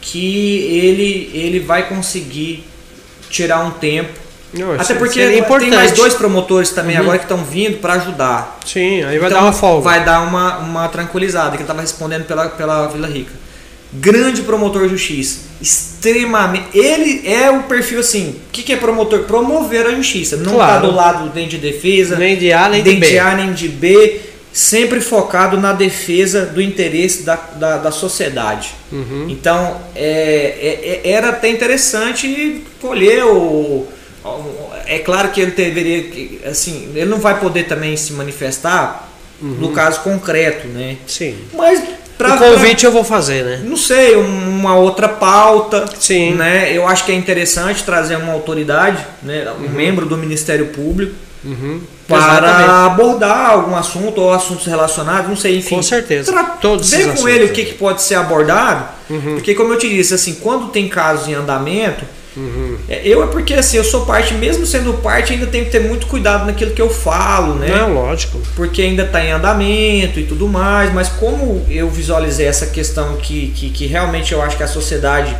que ele ele vai conseguir tirar um tempo Não, até porque seria tem mais dois promotores também Uhum. agora que estão vindo para ajudar Sim, aí vai Então, dar uma folga. vai dar uma, uma tranquilizada que ele estava respondendo pela, pela Vila Rica grande promotor de justiça extremamente ele é o perfil assim o que, que é promotor promover a justiça não está Claro. do lado nem de defesa Nem de A, nem de B. A nem de B, sempre focado na defesa do interesse da, da, da sociedade. Uhum. Então, é, é- é- era até interessante colher o. É claro que ele deveria. Assim, ele não vai poder também se manifestar no caso concreto, né? Sim. Mas pra, o convite eu vou fazer, né? não sei, um- uma outra pauta. Sim. Né? Eu acho que é interessante trazer uma autoridade, né? um Uhum. membro do Ministério Público, Uhum. para Exatamente. abordar algum assunto ou assuntos relacionados, não sei, enfim. Com certeza. Tra- Todos ver com assuntos, ele o que, que pode ser abordado, Uhum. porque como eu te disse, assim, quando tem casos em andamento, é, eu é porque assim, eu sou parte, mesmo sendo parte, ainda tenho que ter muito cuidado naquilo que eu falo, né? Não, lógico. porque ainda está em andamento e tudo mais, mas como eu visualizei essa questão que, que, que realmente eu acho que a sociedade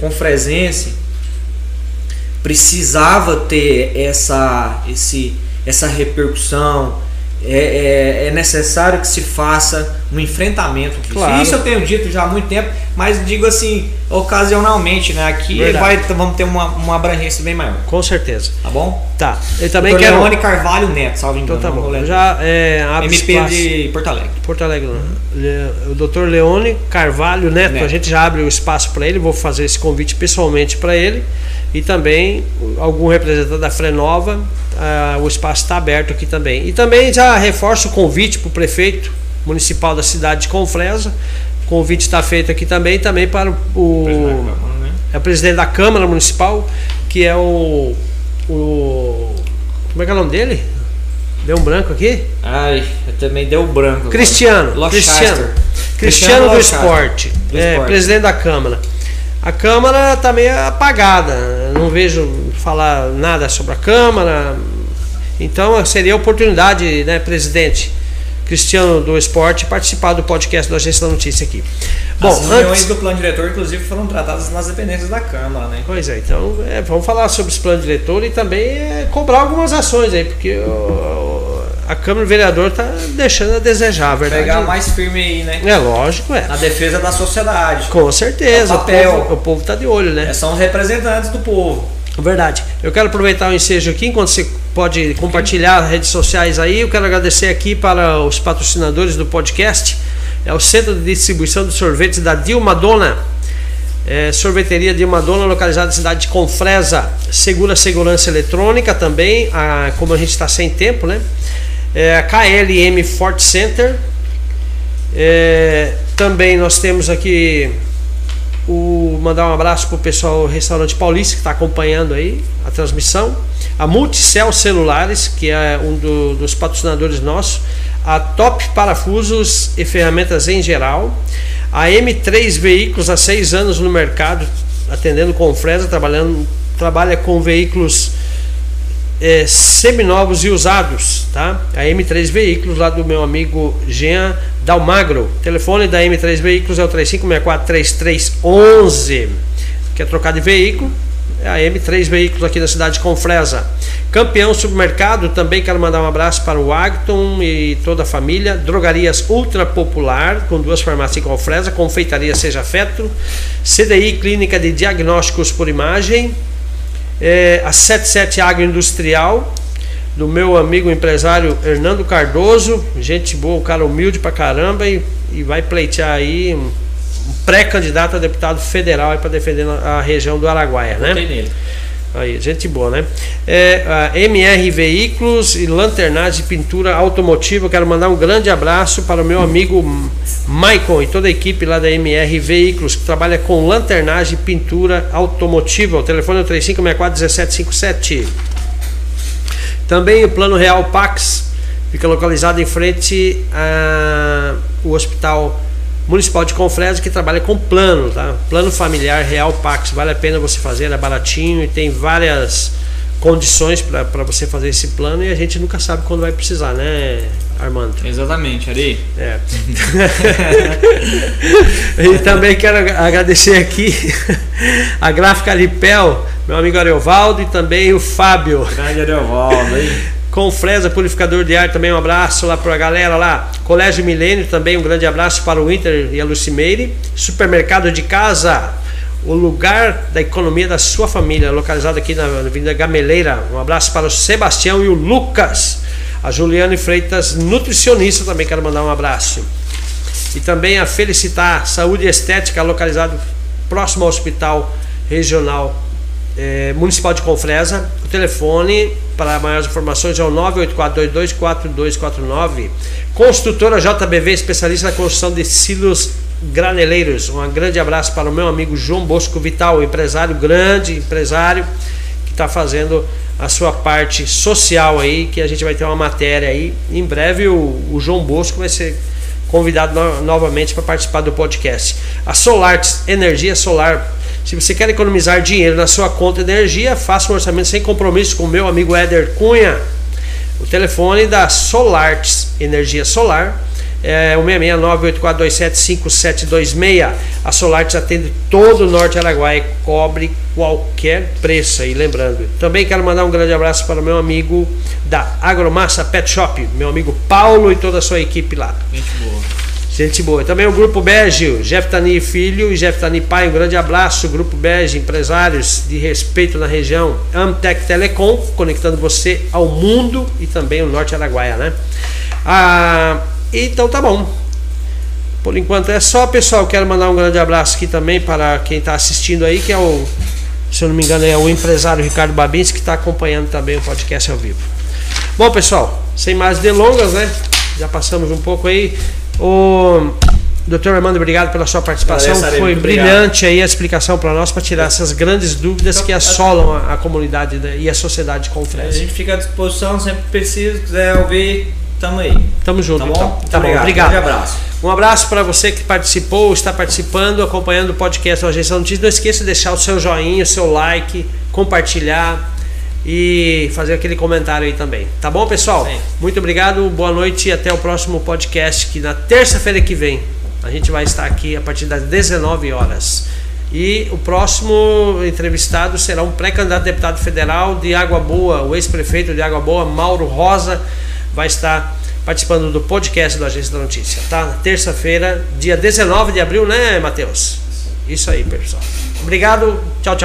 confresense precisava ter essa, esse, essa repercussão, é, é, é necessário que se faça um enfrentamento. Claro. Isso eu tenho dito já há muito tempo, mas digo assim, ocasionalmente, né? Aqui Verdade. vai, vamos ter uma, uma abrangência bem maior, Com certeza. tá bom? Tá. Eu também Dr. quero. Leone Carvalho Neto, salve Então engano. tá bom. Já é, abre MP espaço. de Porto Alegre. Porto Alegre, não. Le- o Dr. Leone Carvalho Neto, Neto. a gente já abre o espaço para ele, vou fazer esse convite pessoalmente para ele e também algum representante da Frenova, ah, o espaço está aberto aqui também. E também já reforço o convite para o prefeito municipal da cidade de Confresa, o convite está feito aqui também, também para o, é o presidente da Câmara Municipal, que é o, o como é que é o nome dele? Deu um branco aqui? Ai, eu também deu branco. agora. Cristiano. Cristiano. Cristiano do. Esporte. Do é, esporte. presidente da Câmara. A Câmara está meio apagada. Não vejo falar nada sobre a Câmara. Então seria a oportunidade, né, presidente Cristiano do Esporte, participar do podcast do Agência da Notícia aqui. Bom, As reuniões antes. do plano diretor, inclusive, foram tratadas nas dependências da Câmara, né? Pois é, então é, vamos falar sobre esse plano diretor e também é, cobrar algumas ações aí, porque o- a Câmara e o vereador está deixando a desejar, a verdade. Pegar mais firme aí, né? É lógico, é. Na defesa da sociedade. Com certeza, É o papel. povo, o povo tá de olho, né? É, São os representantes do povo. Verdade. Eu quero aproveitar o ensejo aqui, enquanto você pode compartilhar as redes sociais aí, eu quero agradecer aqui para os patrocinadores do podcast. É o Centro de Distribuição de Sorvetes da Dilma Dona. É, sorveteria Dilma Dona, localizada na cidade de Confresa. Segura Segurança Eletrônica também, a, como a gente está sem tempo, né? É, a KLM Fort Center. É, também nós temos aqui o mandar um abraço pro pessoal do Restaurante Paulista que está acompanhando aí a transmissão. A Multicel Celulares, que é um do- dos patrocinadores nossos. A Top Parafusos e Ferramentas em geral. A M3 Veículos, há seis anos no mercado, atendendo com Fresa, trabalhando, trabalha com veículos é, seminovos e usados, tá? A M3 Veículos, lá do meu amigo Jean Dalmagro. O telefone da M3 Veículos é o 3564-3311. Quer trocar de veículo? É a M3 Veículos aqui da cidade de Confresa. Campeão Supermercado, também quero mandar um abraço para o Agton e toda a família. Drogarias Ultra Popular, com duas farmácias em Confresa. Confeitaria Seja Feto. CDI Clínica de Diagnósticos por Imagem é, a 77 Agroindustrial, do meu amigo empresário Hernando Cardoso, gente boa, um cara humilde pra caramba e, e vai pleitear aí pré-candidato a deputado federal para defender a região do Araguaia, né? Nele. Aí, gente boa, né? É, MR Veículos e Lanternagem de Pintura Automotiva. Eu Quero mandar um grande abraço para o meu amigo Maicon e toda a equipe lá da MR Veículos, que trabalha com lanternagem e pintura automotiva. O telefone é o 3564-1757. Também o Plano Real Pax fica localizado em frente ao Hospital Municipal de Confresa que trabalha com plano, tá? Plano familiar Real Pax, vale a pena você fazer, é baratinho e tem várias condições para você fazer esse plano e a gente nunca sabe quando vai precisar, né, Armando? Exatamente, Ari. É. e também quero agradecer aqui a Gráfica Lipel, meu amigo Ariovaldo e também o Fábio. Grande Ariovaldo aí. Com Fresa, purificador de ar, também um abraço lá para a galera lá. Colégio Milênio, também um grande abraço para o Inter e a Lucimeire. Supermercado de Casa, o lugar da economia da sua família, localizado aqui na Avenida Gameleira. Um abraço para o Sebastião e o Lucas. A Juliane Freitas, nutricionista, também quero mandar um abraço. E também a Felicitar Saúde Estética, localizado próximo ao Hospital Regional eh, Municipal de Confresa. O telefone para maiores informações é o 984224249. Construtora JBV, especialista na construção de silos graneleiros. Um grande abraço para o meu amigo João Bosco Vital, empresário grande, empresário que está fazendo a sua parte social aí, que a gente vai ter uma matéria aí. Em breve o, o João Bosco vai ser convidado no, novamente para participar do podcast. A Solartes Energia Solar. Se você quer economizar dinheiro na sua conta de energia, faça um orçamento sem compromisso com o meu amigo Éder Cunha. O telefone da Solartes Energia Solar é o 669-8427-5726. A Solartes atende todo o Norte Araguaia e cobre qualquer preço. E lembrando, também quero mandar um grande abraço para o meu amigo da Agromassa Pet Shop, meu amigo Paulo e toda a sua equipe lá. Gente boa. Gente boa. Também o Grupo Bege, Jeff Tani Filho e Jeff Tani Pai. Um grande abraço, Grupo Bege, empresários de respeito na região. Amtec Telecom, conectando você ao mundo e também o Norte Araguaia, né? Ah, então tá bom. Por enquanto é só, pessoal. Quero mandar um grande abraço aqui também para quem está assistindo aí, que é o, se eu não me engano, é o empresário Ricardo Babins, que está acompanhando também o podcast ao vivo. Bom, pessoal, sem mais delongas, né? Já passamos um pouco aí. O doutor Armando, obrigado pela sua participação. Agradeço, Foi brilhante aí a explicação para nós, para tirar essas grandes dúvidas que assolam a, a comunidade da- e a sociedade com A gente fica à disposição, sempre preciso, quiser ouvir, tamo aí. Tamo junto, Tá bom? então. Tá bom, obrigado. obrigado. Grande abraço. Um abraço para você que participou, está participando, acompanhando o podcast da Agência da Notícia. Não esqueça de deixar o seu joinha, o seu like, compartilhar e fazer aquele comentário aí também. Tá bom, pessoal? Sim. Muito obrigado, boa noite e até o próximo podcast, que na terça-feira que vem a gente vai estar aqui a partir das 19 horas. E o próximo entrevistado será um pré-candidato a deputado federal de Água Boa, o ex-prefeito de Água Boa, Mauro Rosa, vai estar participando do podcast da Agência da Notícia, tá? Na terça-feira, dia 19 de abril, né, Matheus? Isso aí, pessoal. Obrigado, tchau, tchau.